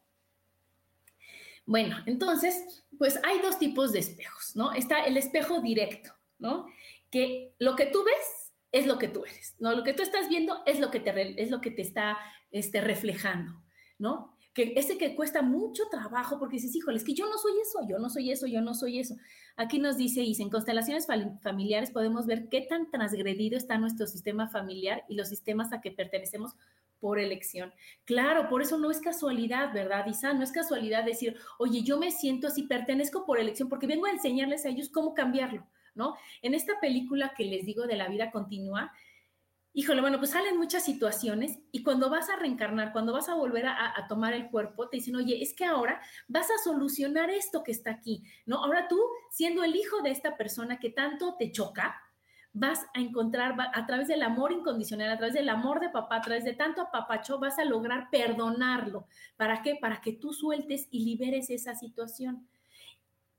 Bueno, entonces, pues hay dos tipos de espejos, ¿no? Está el espejo directo, ¿no? Que lo que tú ves es lo que tú eres, ¿no? Lo que tú estás viendo es lo que te, es lo que te está este, reflejando, ¿no? Que ese que cuesta mucho trabajo porque dices, híjole, es que yo no soy eso, yo no soy eso, yo no soy eso. Aquí nos dice, y en constelaciones familiares podemos ver qué tan transgredido está nuestro sistema familiar y los sistemas a que pertenecemos por elección. Claro, por eso no es casualidad, ¿verdad, Isa? No es casualidad decir, oye, yo me siento así, pertenezco por elección, porque vengo a enseñarles a ellos cómo cambiarlo, ¿no? En esta película que les digo de la vida continua, híjole, bueno, pues salen muchas situaciones y cuando vas a reencarnar, cuando vas a volver a, a, tomar el cuerpo, te dicen, oye, es que ahora vas a solucionar esto que está aquí, ¿no? Ahora tú, siendo el hijo de esta persona que tanto te choca, vas a encontrar a través del amor incondicional, a través del amor de papá, a través de tanto apapacho, vas a lograr perdonarlo. ¿Para qué? Para que tú sueltes y liberes esa situación.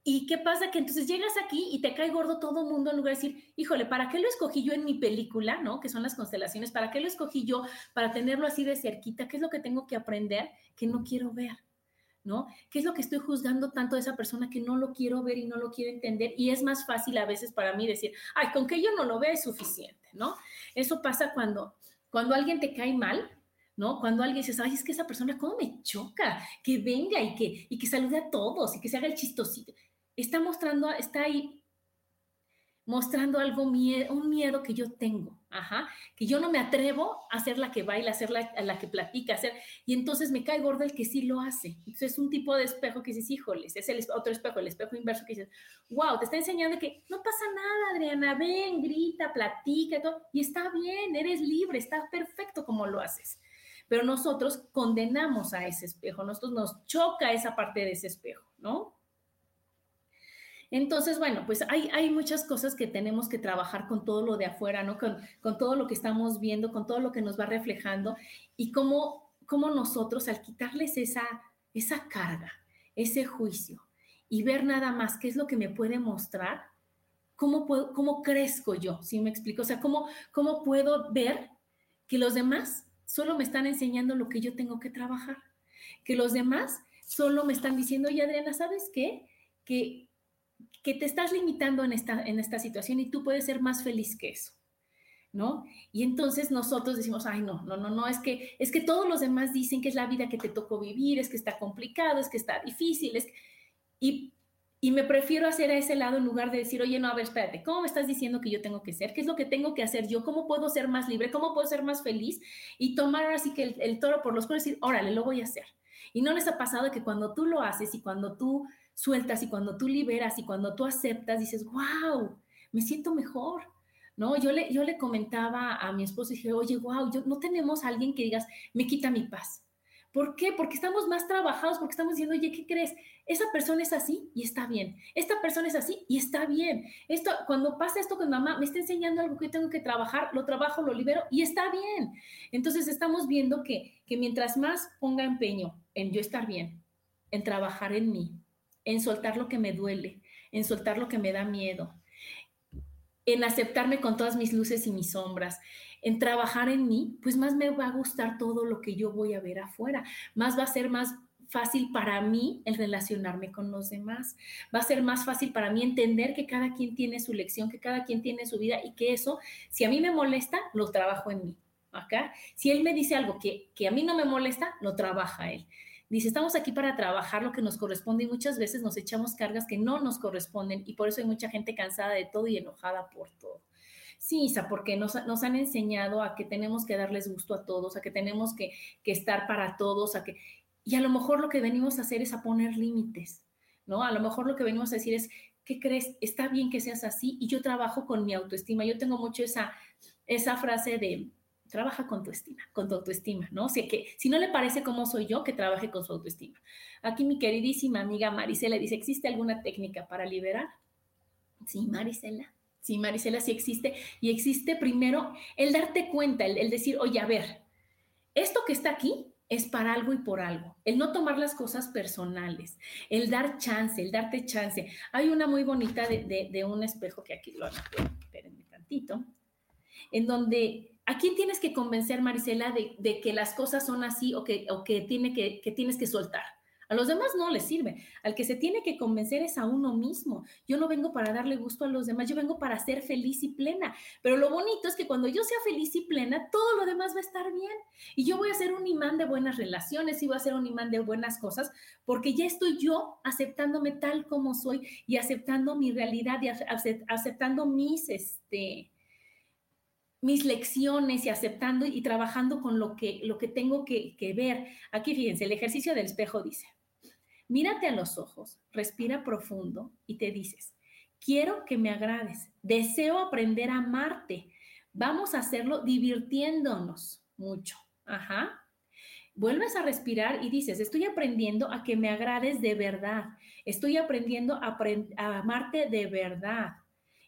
¿Y qué pasa? Que entonces llegas aquí y te cae gordo todo el mundo en lugar de decir, híjole, ¿para qué lo escogí yo en mi película, no? Que son las constelaciones, ¿para qué lo escogí yo para tenerlo así de cerquita? ¿Qué es lo que tengo que aprender que no quiero ver? ¿No? ¿Qué es lo que estoy juzgando tanto de esa persona que no lo quiero ver y no lo quiero entender? Y es más fácil a veces para mí decir, ay, con que yo no lo vea es suficiente, ¿no? Eso pasa cuando, cuando alguien te cae mal, ¿no? Cuando alguien dice, ay, es que esa persona, ¿cómo me choca? Que venga y que, y que salude a todos y que se haga el chistosito. Está mostrando, está ahí mostrando algo, un miedo que yo tengo, ajá, que yo no me atrevo a ser la que baila, a ser la, la que platica, a ser, y entonces me cae gordo el que sí lo hace. Entonces es un tipo de espejo que dices, híjoles, es el otro espejo, el espejo inverso que dices, wow, te está enseñando que no pasa nada, Adriana, ven, grita, platica, y todo, y está bien, eres libre, está perfecto como lo haces. Pero nosotros condenamos a ese espejo, nosotros nos choca esa parte de ese espejo, ¿no? Entonces, bueno, pues hay, hay muchas cosas que tenemos que trabajar con todo lo de afuera, ¿no? Con, con todo lo que estamos viendo, con todo lo que nos va reflejando y cómo, cómo nosotros al quitarles esa, esa carga, ese juicio y ver nada más qué es lo que me puede mostrar, cómo, puedo, cómo crezco yo, ¿sí me explico? O sea, cómo, cómo puedo ver que los demás solo me están enseñando lo que yo tengo que trabajar, que los demás solo me están diciendo, oye Adriana, ¿sabes qué? Que que te estás limitando en esta, en esta situación y tú puedes ser más feliz que eso. ¿No? Y entonces nosotros decimos, ay, no, no, no, no, es que, es que todos los demás dicen que es la vida que te tocó vivir, es que está complicado, es que está difícil, es y, y me prefiero hacer a ese lado en lugar de decir, oye, no, a ver, espérate, ¿cómo me estás diciendo que yo tengo que ser? ¿Qué es lo que tengo que hacer yo? ¿Cómo puedo ser más libre? ¿Cómo puedo ser más feliz? Y tomar ahora sí que el, el toro por los cuernos y decir, órale, lo voy a hacer. Y no les ha pasado que cuando tú lo haces y cuando tú sueltas y cuando tú liberas y cuando tú aceptas, dices, wow, me siento mejor. ¿No? Yo le, yo le comentaba a mi esposo y dije, oye, wow, yo, no tenemos alguien que digas, me quita mi paz. ¿Por qué? Porque estamos más trabajados, porque estamos diciendo, oye, ¿qué crees? Esa persona es así y está bien. Esta persona es así y está bien. Esto, cuando pasa esto con mamá, me está enseñando algo que yo tengo que trabajar, lo trabajo, lo libero y está bien. Entonces estamos viendo que, que mientras más ponga empeño en yo estar bien, en trabajar en mí, en soltar lo que me duele, en soltar lo que me da miedo, en aceptarme con todas mis luces y mis sombras, en trabajar en mí, pues más me va a gustar todo lo que yo voy a ver afuera, más va a ser más fácil para mí el relacionarme con los demás. Va a ser más fácil para mí entender que cada quien tiene su lección, que cada quien tiene su vida y que eso, si a mí me molesta, lo trabajo en mí. Acá, si él me dice algo que, que a mí no me molesta, lo trabaja él. Dice, estamos aquí para trabajar lo que nos corresponde y muchas veces nos echamos cargas que no nos corresponden y por eso hay mucha gente cansada de todo y enojada por todo. Sí, Isa, porque nos, nos han enseñado a que tenemos que darles gusto a todos, a que tenemos que, que estar para todos, a que... Y a lo mejor lo que venimos a hacer es a poner límites, ¿no? A lo mejor lo que venimos a decir es, ¿qué crees? Está bien que seas así y yo trabajo con mi autoestima. Yo tengo mucho esa, esa frase de, trabaja con tu estima, con tu autoestima, ¿no? O sea, que si no le parece cómo soy yo, que trabaje con su autoestima. Aquí mi queridísima amiga Marisela dice, ¿existe alguna técnica para liberar? Sí, Marisela. Sí, Marisela, sí existe. Y existe primero el darte cuenta, el, el decir, oye, a ver, esto que está aquí es para algo y por algo. El no tomar las cosas personales, el dar chance, el darte chance. Hay una muy bonita de, de, un espejo que aquí lo anoté, espérenme tantito, en donde ¿A quién tienes que convencer, Marisela, de, que las cosas son así o que, tiene que tienes que soltar? A los demás no les sirve. Al que se tiene que convencer es a uno mismo. Yo no vengo para darle gusto a los demás, yo vengo para ser feliz y plena. Pero lo bonito es que cuando yo sea feliz y plena, todo lo demás va a estar bien. Y yo voy a ser un imán de buenas relaciones y voy a ser un imán de buenas cosas, porque ya estoy yo aceptándome tal como soy y aceptando mi realidad y aceptando mis, este, mis lecciones y aceptando y trabajando con lo que, lo que tengo que, que ver. Aquí fíjense, el ejercicio del espejo dice, Mírate a los ojos, respira profundo y te dices, quiero que me agrades, deseo aprender a amarte. Vamos a hacerlo divirtiéndonos mucho. Ajá. Vuelves a respirar y dices, estoy aprendiendo a que me agrades de verdad. Estoy aprendiendo a, a amarte de verdad.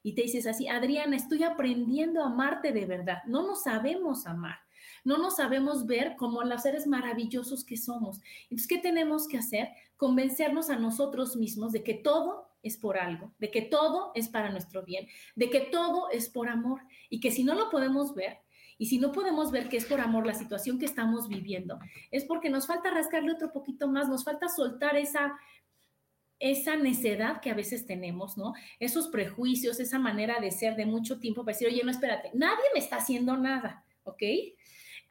Y te dices así, Adriana, estoy aprendiendo a amarte de verdad. No nos sabemos amar. No nos sabemos ver como los seres maravillosos que somos. Entonces, ¿qué tenemos que hacer? Convencernos a nosotros mismos de que todo es por algo, de que todo es para nuestro bien, de que todo es por amor y que si no lo podemos ver, y si no podemos ver que es por amor la situación que estamos viviendo, es porque nos falta rascarle otro poquito más, nos falta soltar esa esa necedad que a veces tenemos, ¿no? Esos prejuicios, esa manera de ser de mucho tiempo para decir, oye, no, espérate, nadie me está haciendo nada, ¿ok?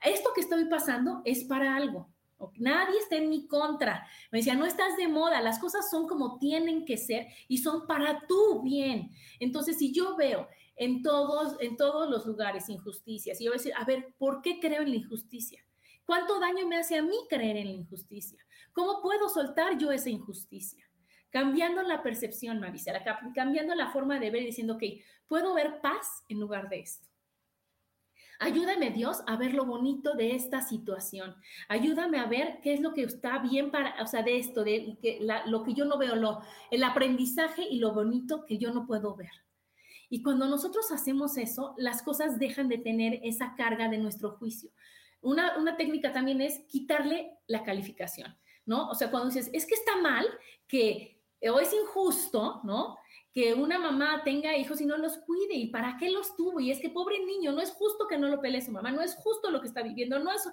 esto que estoy pasando es para algo. Nadie está en mi contra. Me decía, no estás de moda, las cosas son como tienen que ser y son para tu bien. Entonces, si yo veo en todos, en todos los lugares injusticias, y yo voy a decir, a ver, ¿por qué creo en la injusticia? ¿Cuánto daño me hace a mí creer en la injusticia? ¿Cómo puedo soltar yo esa injusticia? Cambiando la percepción, Marisela, cambiando la forma de ver y diciendo, ok, puedo ver paz en lugar de esto. Ayúdame Dios a ver lo bonito de esta situación. Ayúdame a ver qué es lo que está bien para, o sea, de esto, de que lo que yo no veo, lo, el aprendizaje y lo bonito que yo no puedo ver. Y cuando nosotros hacemos eso, las cosas dejan de tener esa carga de nuestro juicio. Una, una técnica también es quitarle la calificación, ¿no? O sea, cuando dices, es que está mal que o es injusto, ¿no? que una mamá tenga hijos y no los cuide. ¿Y para qué los tuvo? Y es que pobre niño, no es justo que no lo pelee su mamá, no es justo lo que está viviendo, no es...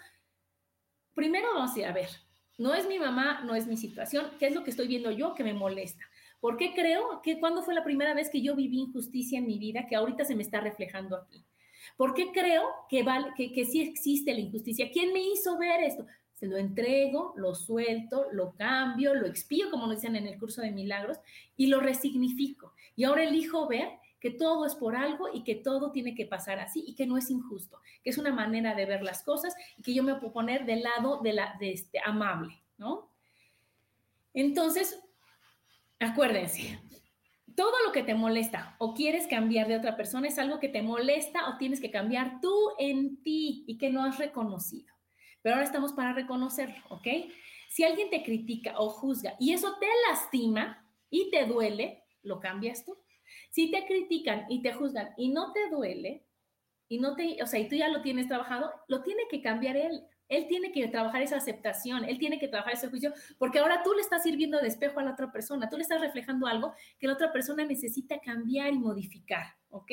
Primero vamos a ir a ver, no es mi mamá, no es mi situación, ¿qué es lo que estoy viendo yo que me molesta? ¿Por qué creo que cuando fue la primera vez que yo viví injusticia en mi vida que ahorita se me está reflejando aquí? ¿Por qué creo que, que, que sí existe la injusticia? ¿Quién me hizo ver esto? Se lo entrego, lo suelto, lo cambio, lo expío, como nos dicen en el curso de milagros, y lo resignifico. Y ahora elijo ver que todo es por algo y que todo tiene que pasar así y que no es injusto, que es una manera de ver las cosas y que yo me puedo poner del lado de la de este amable, ¿no? Entonces, acuérdense, todo lo que te molesta o quieres cambiar de otra persona es algo que te molesta o tienes que cambiar tú en ti y que no has reconocido pero ahora estamos para reconocerlo, ¿ok? Si alguien te critica o juzga y eso te lastima y te duele, lo cambias tú. Si te critican y te juzgan y no te duele, y no te, o sea, y tú ya lo tienes trabajado, lo tiene que cambiar él. Él tiene que trabajar esa aceptación, él tiene que trabajar ese juicio, porque ahora tú le estás sirviendo de espejo a la otra persona, tú le estás reflejando algo que la otra persona necesita cambiar y modificar, ¿ok?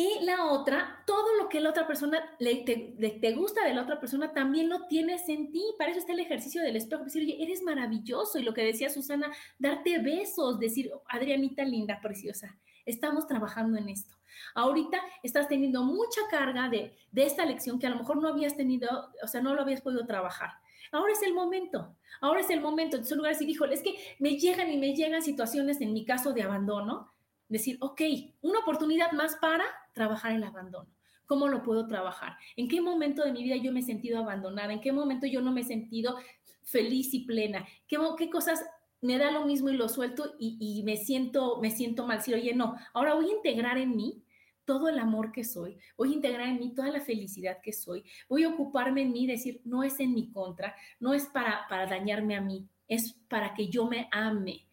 Y la otra, todo lo que la otra persona le, te, gusta de la otra persona también lo tienes en ti. Para eso está el ejercicio del espejo. Decir, oye, eres maravilloso. Y lo que decía Susana, darte besos, decir, Adrianita linda, preciosa, estamos trabajando en esto. Ahorita estás teniendo mucha carga de, de esta lección que a lo mejor no habías tenido, o sea, no lo habías podido trabajar. Ahora es el momento, ahora es el momento. En su lugar, si dijo, es que me llegan y me llegan situaciones, en mi caso, de abandono, decir, ok, una oportunidad más para trabajar el abandono. ¿Cómo lo puedo trabajar? ¿En qué momento de mi vida yo me he sentido abandonada? ¿En qué momento yo no me he sentido feliz y plena? ¿Qué, qué cosas me da lo mismo y lo suelto y, me, siento, me siento mal? Si, oye, no, ahora voy a integrar en mí todo el amor que soy, voy a integrar en mí toda la felicidad que soy, voy a ocuparme en mí, decir, no es en mi contra, no es para, para dañarme a mí, es para que yo me ame,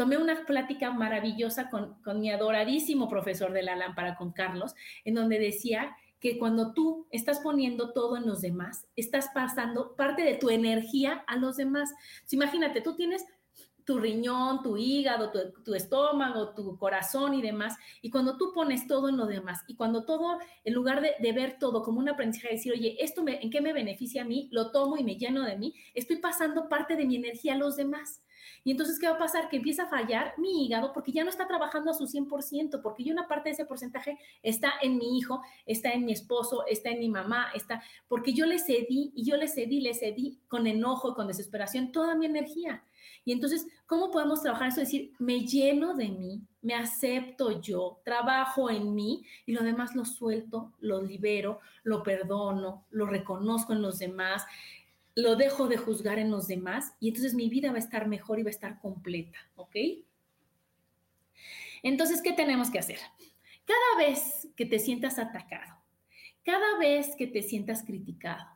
tomé una plática maravillosa con, mi adoradísimo profesor de la lámpara, con Carlos, en donde decía que cuando tú estás poniendo todo en los demás, estás pasando parte de tu energía a los demás. imagínate, tú tienes tu riñón, tu hígado, tu, estómago, tu corazón y demás. Y cuando tú pones todo en lo demás y cuando todo, en lugar de, ver todo como un aprendizaje, decir, oye, ¿esto me, en qué me beneficia a mí? Lo tomo y me lleno de mí, estoy pasando parte de mi energía a los demás. Y entonces, ¿qué va a pasar? Que empieza a fallar mi hígado porque ya no está trabajando a su 100%, porque ya una parte de ese porcentaje está en mi hijo, está en mi esposo, está en mi mamá, está, porque yo le cedí y yo le cedí, le cedí con enojo, con desesperación, toda mi energía. Y entonces, ¿cómo podemos trabajar eso? Decir, me lleno de mí, me acepto yo, trabajo en mí y lo demás lo suelto, lo libero, lo perdono, lo reconozco en los demás, lo dejo de juzgar en los demás y entonces mi vida va a estar mejor y va a estar completa, ¿ok? Entonces, ¿qué tenemos que hacer? Cada vez que te sientas atacado, cada vez que te sientas criticado,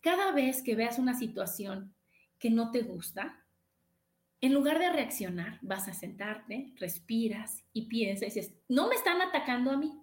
cada vez que veas una situación que no te gusta, en lugar de reaccionar, vas a sentarte, respiras y piensas y dices, no me están atacando a mí.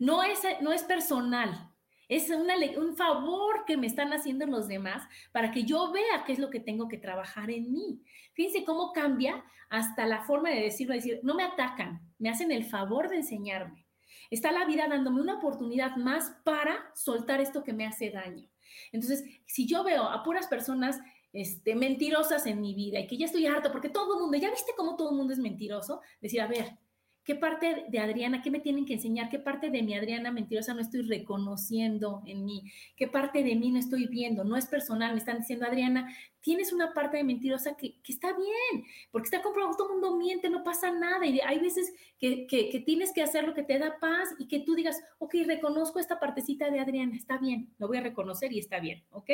No es, no es personal, es un favor que me están haciendo los demás para que yo vea qué es lo que tengo que trabajar en mí. Fíjense cómo cambia hasta la forma de decirlo, decir, no me atacan, me hacen el favor de enseñarme. Está la vida dándome una oportunidad más para soltar esto que me hace daño. Entonces, si yo veo a puras personas este, mentirosas en mi vida y que ya estoy harta porque todo el mundo, ya viste cómo todo el mundo es mentiroso, decir, a ver, ¿qué parte de Adriana, qué me tienen que enseñar? ¿Qué parte de mi Adriana mentirosa no estoy reconociendo en mí? ¿Qué parte de mí no estoy viendo? No es personal, me están diciendo, Adriana, tienes una parte de mentirosa que, está bien, porque está comprobado, todo el mundo miente, no pasa nada. Y hay veces que, que tienes que hacer lo que te da paz y que tú digas, ok, reconozco esta partecita de Adriana, está bien, lo voy a reconocer y está bien, ¿ok?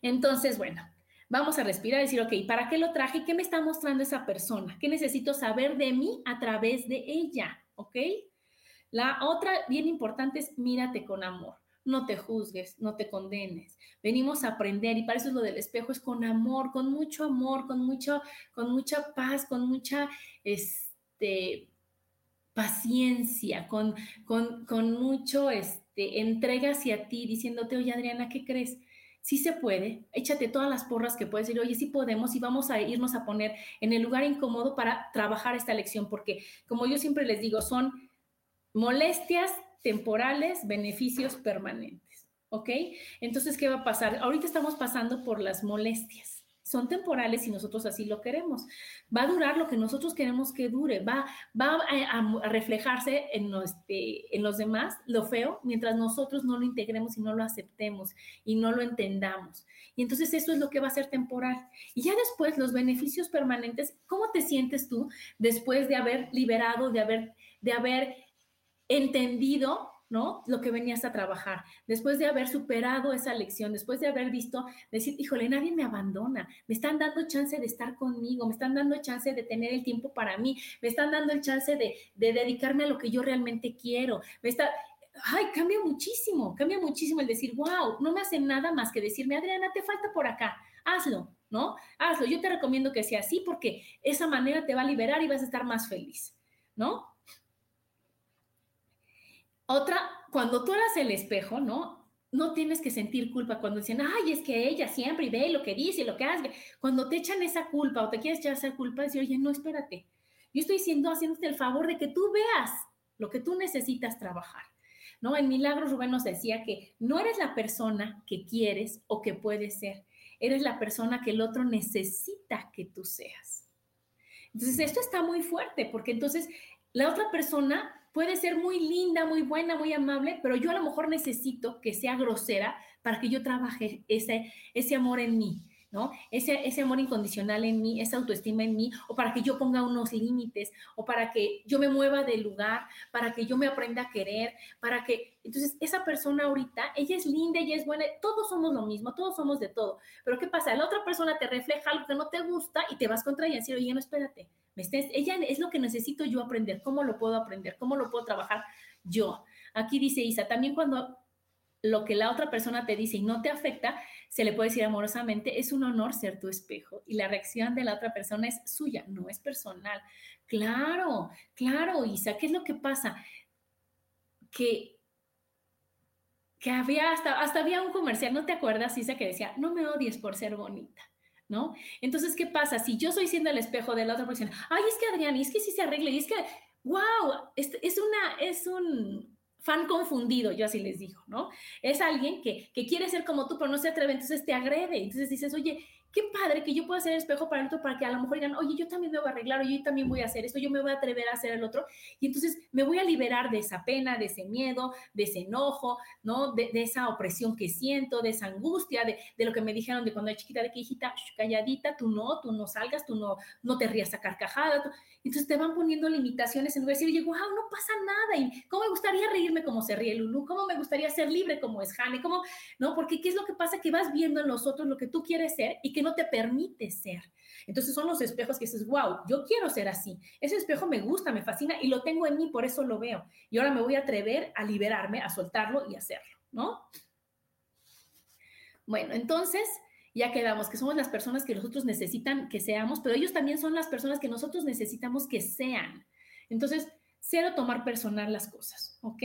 Entonces, bueno, vamos a respirar y decir, ok, ¿para qué lo traje? ¿Qué me está mostrando esa persona? ¿Qué necesito saber de mí a través de ella? ¿Ok? La otra bien importante es mírate con amor. No te juzgues, no te condenes. Venimos a aprender y para eso es lo del espejo, es con amor, con mucho amor, con, mucho, con mucha paz, con mucha este, paciencia, con, con, con mucho este, entrega hacia ti, diciéndote, oye Adriana, ¿qué crees? Sí se puede, échate todas las porras que puedes decir, oye, sí podemos y vamos a irnos a poner en el lugar incómodo para trabajar esta lección, porque como yo siempre les digo, son molestias temporales, beneficios permanentes, ¿ok? Entonces, ¿qué va a pasar? Ahorita estamos pasando por las molestias son temporales y nosotros así lo queremos. Va a durar lo que nosotros queremos que dure, va, va a, reflejarse en, este, en los demás, lo feo, mientras nosotros no lo integremos y no lo aceptemos y no lo entendamos. Y entonces eso es lo que va a ser temporal. Y ya después los beneficios permanentes, ¿cómo te sientes tú después de haber liberado, de haber, de haber entendido ¿no? Lo que venías a trabajar, después de haber superado esa lección, después de haber visto, decir, híjole, nadie me abandona, me están dando chance de estar conmigo, me están dando chance de tener el tiempo para mí, me están dando el chance de, dedicarme a lo que yo realmente quiero, me está, ay, cambia muchísimo, cambia muchísimo el decir, wow, no me hace nada más que decirme, Adriana, te falta por acá, hazlo, ¿no? Hazlo, yo te recomiendo que sea así porque esa manera te va a liberar y vas a estar más feliz, ¿no? Otra, cuando tú eras el espejo, ¿no? No tienes que sentir culpa cuando dicen, ay, es que ella siempre ve lo que dice, lo que hace. Cuando te echan esa culpa o te quieres echar esa culpa, decir, oye, no, espérate. Yo estoy siendo, haciéndote el favor de que tú veas lo que tú necesitas trabajar. ¿No? En Milagros Rubén nos decía que no eres la persona que quieres o que puedes ser, eres la persona que el otro necesita que tú seas. Entonces, esto está muy fuerte porque entonces la otra persona puede ser muy linda, muy buena, muy amable, pero yo a lo mejor necesito que sea grosera para que yo trabaje ese, ese amor en mí. ¿no? Ese, ese amor incondicional en mí, esa autoestima en mí, o para que yo ponga unos límites, o para que yo me mueva del lugar, para que yo me aprenda a querer, para que, entonces, esa persona ahorita, ella es linda, ella es buena, todos somos lo mismo, todos somos de todo, pero ¿qué pasa? La otra persona te refleja algo que no te gusta y te vas contra ella y decir, oye, no, espérate, ella es lo que necesito yo aprender, ¿cómo lo puedo aprender? ¿Cómo lo puedo trabajar yo? Aquí dice Isa, también cuando lo que la otra persona te dice y no te afecta, se le puede decir amorosamente, es un honor ser tu espejo y la reacción de la otra persona es suya, no es personal. Claro, claro, Isa, ¿qué es lo que pasa? Que, que había hasta, hasta había un comercial, ¿no te acuerdas, Isa, que decía, no me odies por ser bonita? ¿No? Entonces, ¿qué pasa? Si yo soy siendo el espejo de la otra persona, ay, es que Adrián, y es que sí se arregla, y es que, wow, es, es, una, es un fan confundido, yo así les digo, ¿no? Es alguien que, que quiere ser como tú, pero no se atreve, entonces te agrede, entonces dices, oye, qué padre que yo pueda ser espejo para el otro, para que a lo mejor digan, oye, yo también me voy a arreglar, oye, yo también voy a hacer esto, yo me voy a atrever a hacer el otro. Y entonces me voy a liberar de esa pena, de ese miedo, de ese enojo, ¿no? De, esa opresión que siento, de esa angustia, de, lo que me dijeron de cuando era chiquita, de que hijita, calladita, tú no, tú no salgas, tú no, no te rías a carcajada. Entonces te van poniendo limitaciones en lugar de decir, oye, wow, no pasa nada. Y cómo me gustaría reírme como se ríe Lulu, cómo me gustaría ser libre como es Jane, cómo, ¿no? Porque ¿qué es lo que pasa? Que vas viendo en los otros lo que tú quieres ser y que no te permite ser. Entonces son los espejos que dices, wow, yo quiero ser así. Ese espejo me gusta, me fascina y lo tengo en mí, por eso lo veo. Y ahora me voy a atrever a liberarme, a soltarlo y hacerlo, ¿no? Bueno, entonces ya quedamos que somos las personas que nosotros necesitan que seamos, pero ellos también son las personas que nosotros necesitamos que sean. Entonces, cero tomar personal las cosas, ¿ok?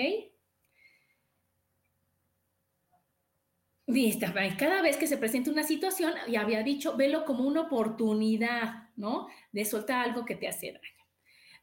Cada vez que se presenta una situación, ya había dicho, velo como una oportunidad, ¿no? De soltar algo que te hace daño.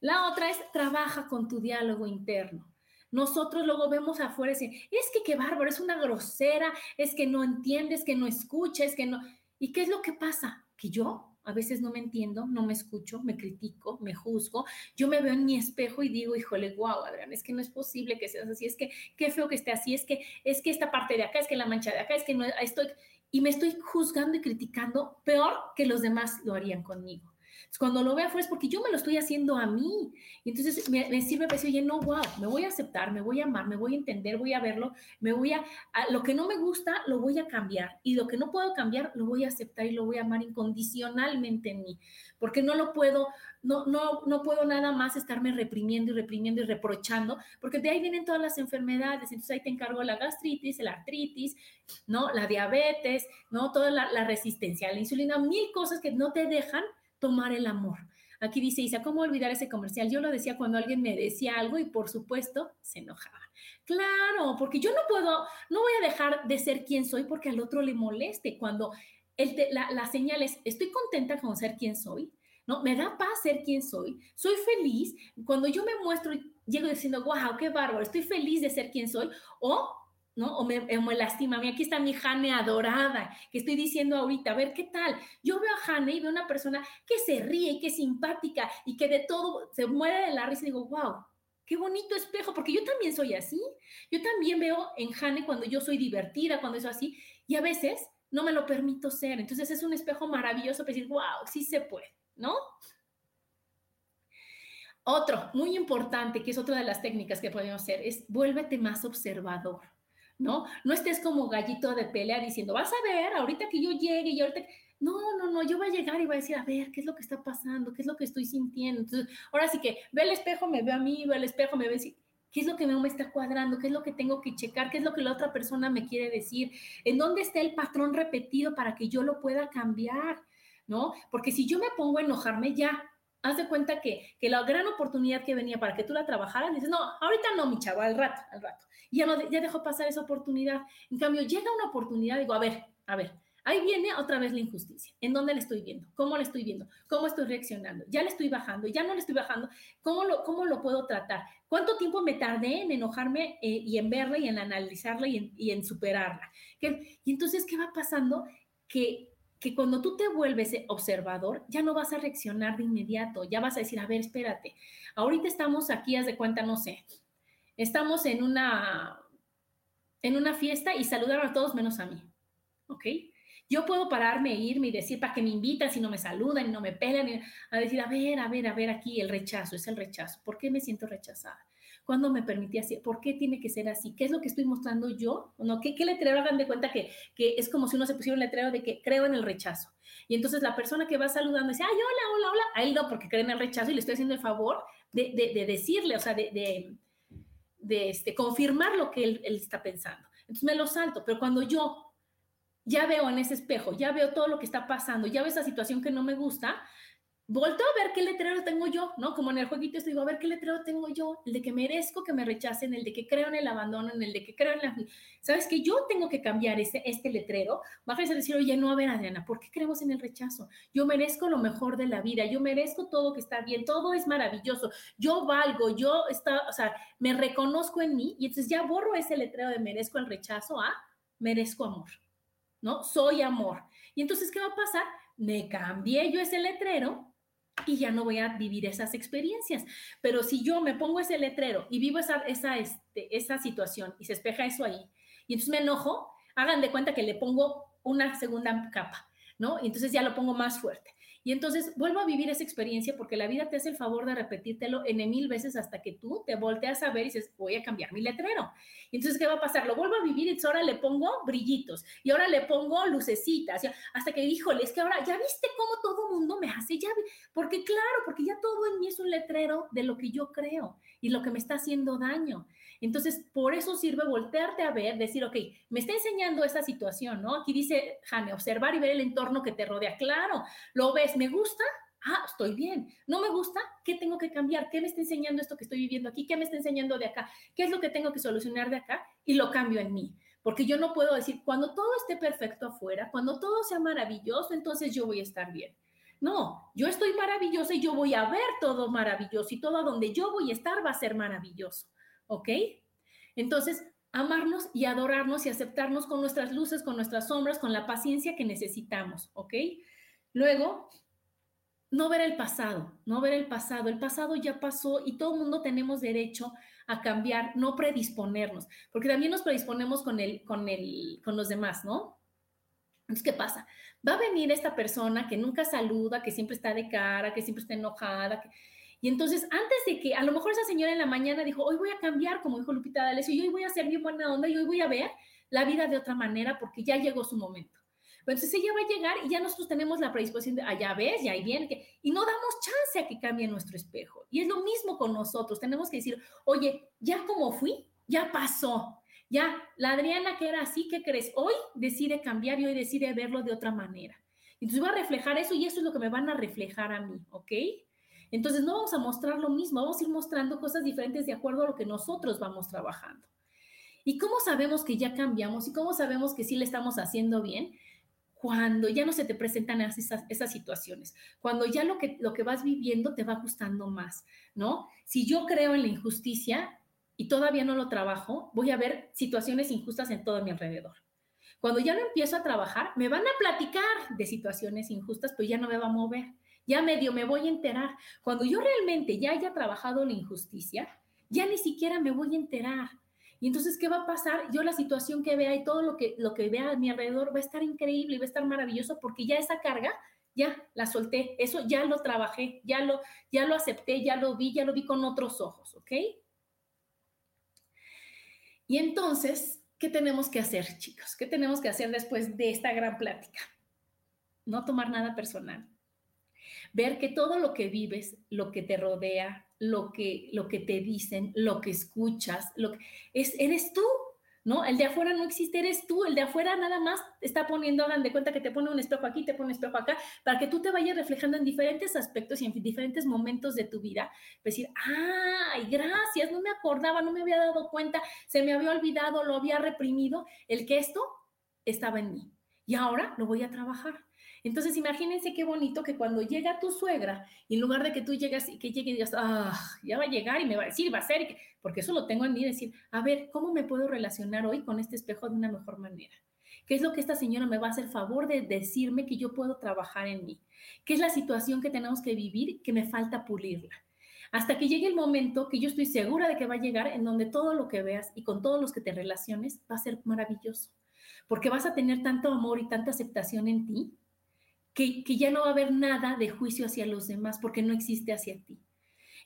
La otra es, trabaja con tu diálogo interno. Nosotros luego vemos afuera y decimos, es que qué bárbaro, es una grosera, es que no entiendes, que no escuches, que no... ¿Y qué es lo que pasa? Que yo a veces no me entiendo, no me escucho, me critico, me juzgo. Yo me veo en mi espejo y digo, híjole, guau, Adrián, es que no es posible que seas así, es que qué feo que esté así, es que es que esta parte de acá, es que la mancha de acá, es que no estoy y me estoy juzgando y criticando peor que los demás lo harían conmigo. Cuando lo veo afuera es porque yo me lo estoy haciendo a mí. Y entonces me, sirve para decir, oye, no, wow, me voy a aceptar, me voy a amar, me voy a entender, voy a verlo, me voy a, lo que no me gusta, lo voy a cambiar. Y lo que no puedo cambiar, lo voy a aceptar y lo voy a amar incondicionalmente en mí. Porque no lo puedo, no, no, no puedo nada más estarme reprimiendo y reprimiendo y reprochando, porque de ahí vienen todas las enfermedades. Entonces ahí te encargo la gastritis, la artritis, ¿no? La diabetes, ¿no? Toda la, la resistencia a la insulina, mil cosas que no te dejan tomar el amor. Aquí dice Isa, ¿cómo olvidar ese comercial? Yo lo decía cuando alguien me decía algo y por supuesto se enojaba. Claro, porque yo no puedo, no voy a dejar de ser quien soy porque al otro le moleste. Cuando el la, la señal es, estoy contenta con ser quien soy, ¿no? Me da paz ser quien soy, soy feliz. Cuando yo me muestro llego diciendo, wow, qué bárbaro, estoy feliz de ser quien soy, o ¿no? O me, me lastima. A mí aquí está mi Jane adorada, que estoy diciendo ahorita, a ver qué tal. Yo veo a Jane y veo una persona que se ríe y que es simpática y que de todo se muere de la risa y digo, wow, qué bonito espejo, porque yo también soy así. Yo también veo en Jane cuando yo soy divertida, cuando soy así, y a veces no me lo permito ser. Entonces es un espejo maravilloso para decir, wow, sí se puede, ¿no? Otro, muy importante, que es otra de las técnicas que podemos hacer, es vuélvete más observador. ¿No? No estés como gallito de pelea diciendo, vas a ver, ahorita que yo llegue y ahorita... No, no, no, yo voy a llegar y voy a decir, a ver, ¿qué es lo que está pasando? ¿Qué es lo que estoy sintiendo? Entonces, ahora sí que ve el espejo, me veo a mí, ve el espejo, me ve así, ¿qué es lo que no me está cuadrando? ¿Qué es lo que tengo que checar? ¿Qué es lo que la otra persona me quiere decir? ¿En dónde está el patrón repetido para que yo lo pueda cambiar? ¿No? Porque si yo me pongo a enojarme, ya, haz de cuenta que, que, la gran oportunidad que venía para que tú la trabajaras, dices, no, ahorita no, mi chavo, al rato, al rato. Y ya, no, ya dejó pasar esa oportunidad. En cambio, llega una oportunidad, digo, a ver, a ver, ahí viene otra vez la injusticia. ¿En dónde la estoy viendo? ¿Cómo la estoy viendo? ¿Cómo estoy reaccionando? Ya le estoy bajando, ya no le estoy bajando. ¿Cómo lo, cómo lo puedo tratar? ¿Cuánto tiempo me tardé en enojarme eh, y en verla y en analizarla y en, y en superarla? Y entonces, ¿qué va pasando? Que que cuando tú te vuelves observador, ya no vas a reaccionar de inmediato, ya vas a decir, a ver, espérate, ahorita estamos aquí, haz de cuenta, no sé, estamos en una, en una fiesta y saludaron a todos menos a mí, ¿ok? Yo puedo pararme, irme y decir, para que me invitan si no me saludan y no me pegan, a decir, a ver, a ver, a ver, aquí el rechazo, es el rechazo, ¿por qué me siento rechazada? ¿Cuándo me permití así? ¿Por qué tiene que ser así? ¿Qué es lo que estoy mostrando yo? ¿No? ¿Qué, qué letrero hagan de cuenta que, que es como si uno se pusiera un letrero de que creo en el rechazo? Y entonces la persona que va saludando dice, ay, hola, hola, hola, a él no, porque cree en el rechazo y le estoy haciendo el favor de, de, de decirle, o sea, de, de, de este, confirmar lo que él, él está pensando. Entonces me lo salto, pero cuando yo ya veo en ese espejo, ya veo todo lo que está pasando, ya veo esa situación que no me gusta, volto a ver qué letrero tengo yo, ¿no? Como en el jueguito estoy digo, a ver qué letrero tengo yo, el de que merezco que me rechacen, el de que creo en el abandono, en el de que creo en la... ¿Sabes que Yo tengo que cambiar ese, este letrero. Baja a decir, oye, no, a ver, Adriana, ¿por qué creemos en el rechazo? Yo merezco lo mejor de la vida, yo merezco todo que está bien, todo es maravilloso, yo valgo, yo está, o sea, me reconozco en mí y entonces ya borro ese letrero de merezco el rechazo a merezco amor, ¿no? Soy amor. Y entonces, ¿qué va a pasar? Me cambié yo ese letrero y ya no voy a vivir esas experiencias. Pero si yo me pongo ese letrero y vivo esa, esa, este, esa situación y se espeja eso ahí, y entonces me enojo, hagan de cuenta que le pongo una segunda capa, ¿no? Y entonces ya lo pongo más fuerte. Y entonces vuelvo a vivir esa experiencia porque la vida te hace el favor de repetírtelo en mil veces hasta que tú te volteas a ver y dices, voy a cambiar mi letrero. Y entonces, ¿qué va a pasar? Lo vuelvo a vivir y ahora le pongo brillitos y ahora le pongo lucecitas, hasta que, híjole, es que ahora ya viste cómo todo mundo me hace, ya, porque claro, porque ya todo en mí es un letrero de lo que yo creo y lo que me está haciendo daño. Entonces, por eso sirve voltearte a ver, decir, ok, me está enseñando esta situación, ¿no? Aquí dice Jane, observar y ver el entorno que te rodea. Claro, lo ves, me gusta, ah, estoy bien. No me gusta, ¿qué tengo que cambiar? ¿Qué me está enseñando esto que estoy viviendo aquí? ¿Qué me está enseñando de acá? ¿Qué es lo que tengo que solucionar de acá? Y lo cambio en mí. Porque yo no puedo decir, cuando todo esté perfecto afuera, cuando todo sea maravilloso, entonces yo voy a estar bien. No, yo estoy maravillosa y yo voy a ver todo maravilloso y todo donde yo voy a estar va a ser maravilloso. ¿Ok? Entonces, amarnos y adorarnos y aceptarnos con nuestras luces, con nuestras sombras, con la paciencia que necesitamos, ¿ok? Luego, no ver el pasado, no ver el pasado. El pasado ya pasó y todo el mundo tenemos derecho a cambiar, no predisponernos, porque también nos predisponemos con, el, con, el, con los demás, ¿no? Entonces, ¿qué pasa? Va a venir esta persona que nunca saluda, que siempre está de cara, que siempre está enojada, que, y entonces, antes de que a lo mejor esa señora en la mañana dijo, hoy voy a cambiar, como dijo Lupita D'Alessio, y hoy voy a ser bien buena onda y hoy voy a ver la vida de otra manera porque ya llegó su momento. Entonces ella va a llegar y ya nosotros tenemos la predisposición de, ah, ya ves, ya ahí viene, y no damos chance a que cambie nuestro espejo. Y es lo mismo con nosotros, tenemos que decir, oye, ya como fui, ya pasó. Ya, la Adriana que era así, ¿qué crees? Hoy decide cambiar y hoy decide verlo de otra manera. Entonces va a reflejar eso y eso es lo que me van a reflejar a mí, ¿ok? Entonces no vamos a mostrar lo mismo, vamos a ir mostrando cosas diferentes de acuerdo a lo que nosotros vamos trabajando. ¿Y cómo sabemos que ya cambiamos y cómo sabemos que sí le estamos haciendo bien? Cuando ya no se te presentan esas, situaciones, cuando ya lo que, vas viviendo te va gustando más, ¿no? Si yo creo en la injusticia y todavía no lo trabajo, voy a ver situaciones injustas en todo mi alrededor. Cuando ya lo empiezo a trabajar, me van a platicar de situaciones injustas, pues ya no me va a mover ya medio me voy a enterar. Cuando yo realmente ya haya trabajado la injusticia, ya ni siquiera me voy a enterar. Y entonces, ¿qué va a pasar? Yo la situación que vea y todo lo que, lo que vea a mi alrededor va a estar increíble y va a estar maravilloso porque ya esa carga, ya la solté, eso ya lo trabajé, ya lo, ya lo acepté, ya lo vi, ya lo vi con otros ojos, ¿ok? Y entonces, ¿qué tenemos que hacer, chicos? ¿Qué tenemos que hacer después de esta gran plática? No tomar nada personal ver que todo lo que vives, lo que te rodea, lo que, lo que te dicen, lo que escuchas, lo que, es, eres tú, ¿no? El de afuera no existe, eres tú, el de afuera nada más está poniendo, hagan de cuenta que te pone un espejo aquí, te pone un espejo acá, para que tú te vayas reflejando en diferentes aspectos y en diferentes momentos de tu vida, decir, ay, gracias, no me acordaba, no me había dado cuenta, se me había olvidado, lo había reprimido, el que esto estaba en mí. Y ahora lo voy a trabajar. Entonces, imagínense qué bonito que cuando llega tu suegra, en lugar de que tú llegas y que llegue y digas, ah, ya va a llegar y me va a decir, va a ser, porque eso lo tengo en mí, decir, a ver, ¿cómo me puedo relacionar hoy con este espejo de una mejor manera? ¿Qué es lo que esta señora me va a hacer favor de decirme que yo puedo trabajar en mí? ¿Qué es la situación que tenemos que vivir que me falta pulirla? Hasta que llegue el momento que yo estoy segura de que va a llegar en donde todo lo que veas y con todos los que te relaciones va a ser maravilloso, porque vas a tener tanto amor y tanta aceptación en ti que, ya no va a haber nada de juicio hacia los demás porque no existe hacia ti.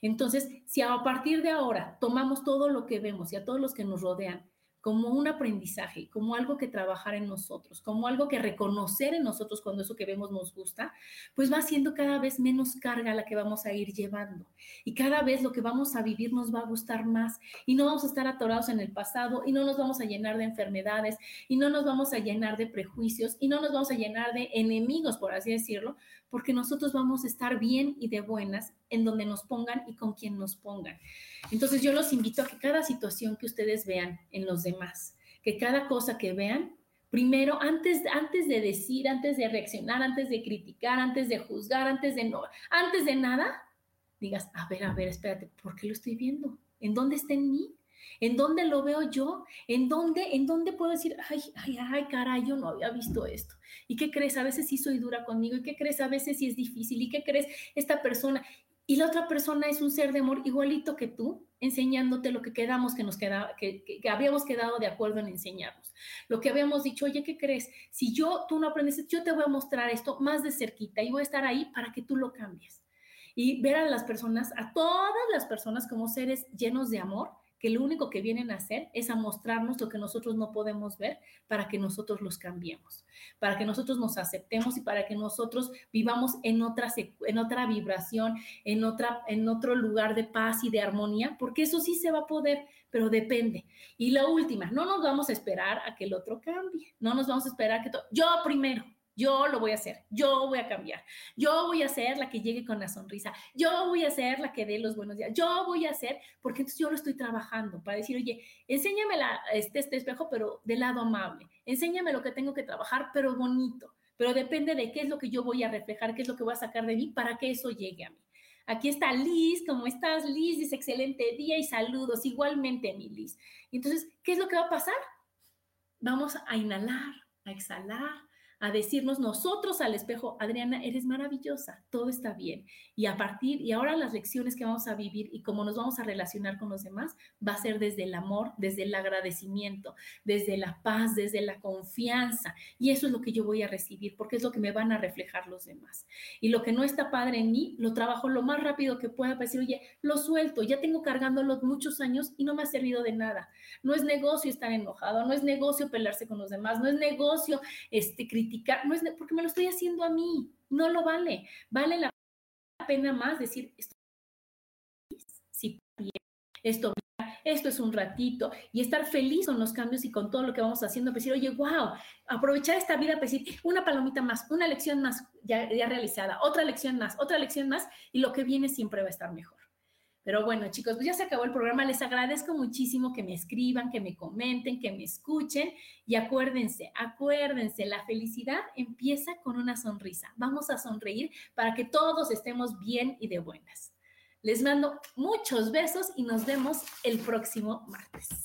Entonces, si a partir de ahora tomamos todo lo que vemos y a todos los que nos rodean como un aprendizaje, como algo que trabajar en nosotros, como algo que reconocer en nosotros cuando eso que vemos nos gusta, pues va siendo cada vez menos carga la que vamos a ir llevando. Y cada vez lo que vamos a vivir nos va a gustar más y no vamos a estar atorados en el pasado y no nos vamos a llenar de enfermedades y no nos vamos a llenar de prejuicios y no nos vamos a llenar de enemigos, por así decirlo, porque nosotros vamos a estar bien y de buenas en donde nos pongan y con quien nos pongan. Entonces yo los invito a que cada situación que ustedes vean en los demás, que cada cosa que vean, primero, antes, antes de decir, antes de reaccionar, antes de criticar, antes de juzgar, antes de no, antes de nada, digas, a ver, a ver, espérate, ¿por qué lo estoy viendo? ¿En dónde está en mí? ¿En dónde lo veo yo? ¿En dónde, en dónde puedo decir, ay, ay, ay, caray, yo no había visto esto? ¿Y qué crees? A veces sí soy dura conmigo. ¿Y qué crees? A veces sí es difícil. ¿Y qué crees? Esta persona. Y la otra persona es un ser de amor igualito que tú, enseñándote lo que quedamos que nos queda, que, que, habíamos quedado de acuerdo en enseñarnos. Lo que habíamos dicho, oye, ¿qué crees? Si yo, tú no aprendes, yo te voy a mostrar esto más de cerquita y voy a estar ahí para que tú lo cambies. Y ver a las personas, a todas las personas como seres llenos de amor que lo único que vienen a hacer es a mostrarnos lo que nosotros no podemos ver para que nosotros los cambiemos, para que nosotros nos aceptemos y para que nosotros vivamos en otra, en otra vibración, en, otra, en otro lugar de paz y de armonía, porque eso sí se va a poder, pero depende. Y la última, no nos vamos a esperar a que el otro cambie, no nos vamos a esperar que yo primero, yo lo voy a hacer, yo voy a cambiar, yo voy a ser la que llegue con la sonrisa, yo voy a ser la que dé los buenos días, yo voy a ser, porque yo lo estoy trabajando para decir, oye, enséñame la, este, este espejo, pero del lado amable, enséñame lo que tengo que trabajar, pero bonito, pero depende de qué es lo que yo voy a reflejar, qué es lo que voy a sacar de mí para que eso llegue a mí. Aquí está Liz, ¿cómo estás? Liz dice excelente día y saludos, igualmente mi Liz. Entonces, ¿qué es lo que va a pasar? Vamos a inhalar, a exhalar, a decirnos nosotros al espejo, Adriana, eres maravillosa, todo está bien. Y a partir, y ahora las lecciones que vamos a vivir y cómo nos vamos a relacionar con los demás, va a ser desde el amor, desde el agradecimiento, desde la paz, desde la confianza. Y eso es lo que yo voy a recibir, porque es lo que me van a reflejar los demás. Y lo que no está padre en mí, lo trabajo lo más rápido que pueda para decir, oye, lo suelto, ya tengo cargándolo muchos años y no me ha servido de nada. No es negocio estar enojado, no es negocio pelearse con los demás, no es negocio este, criticar no es porque me lo estoy haciendo a mí, no lo vale. Vale la pena más decir, esto, sí, esto, esto es un ratito y estar feliz con los cambios y con todo lo que vamos haciendo, pues decir, oye, wow, aprovechar esta vida, pues decir, una palomita más, una lección más ya, ya realizada, otra lección más, otra lección más y lo que viene siempre va a estar mejor. Pero bueno, chicos, pues ya se acabó el programa. Les agradezco muchísimo que me escriban, que me comenten, que me escuchen. Y acuérdense, acuérdense, la felicidad empieza con una sonrisa. Vamos a sonreír para que todos estemos bien y de buenas. Les mando muchos besos y nos vemos el próximo martes.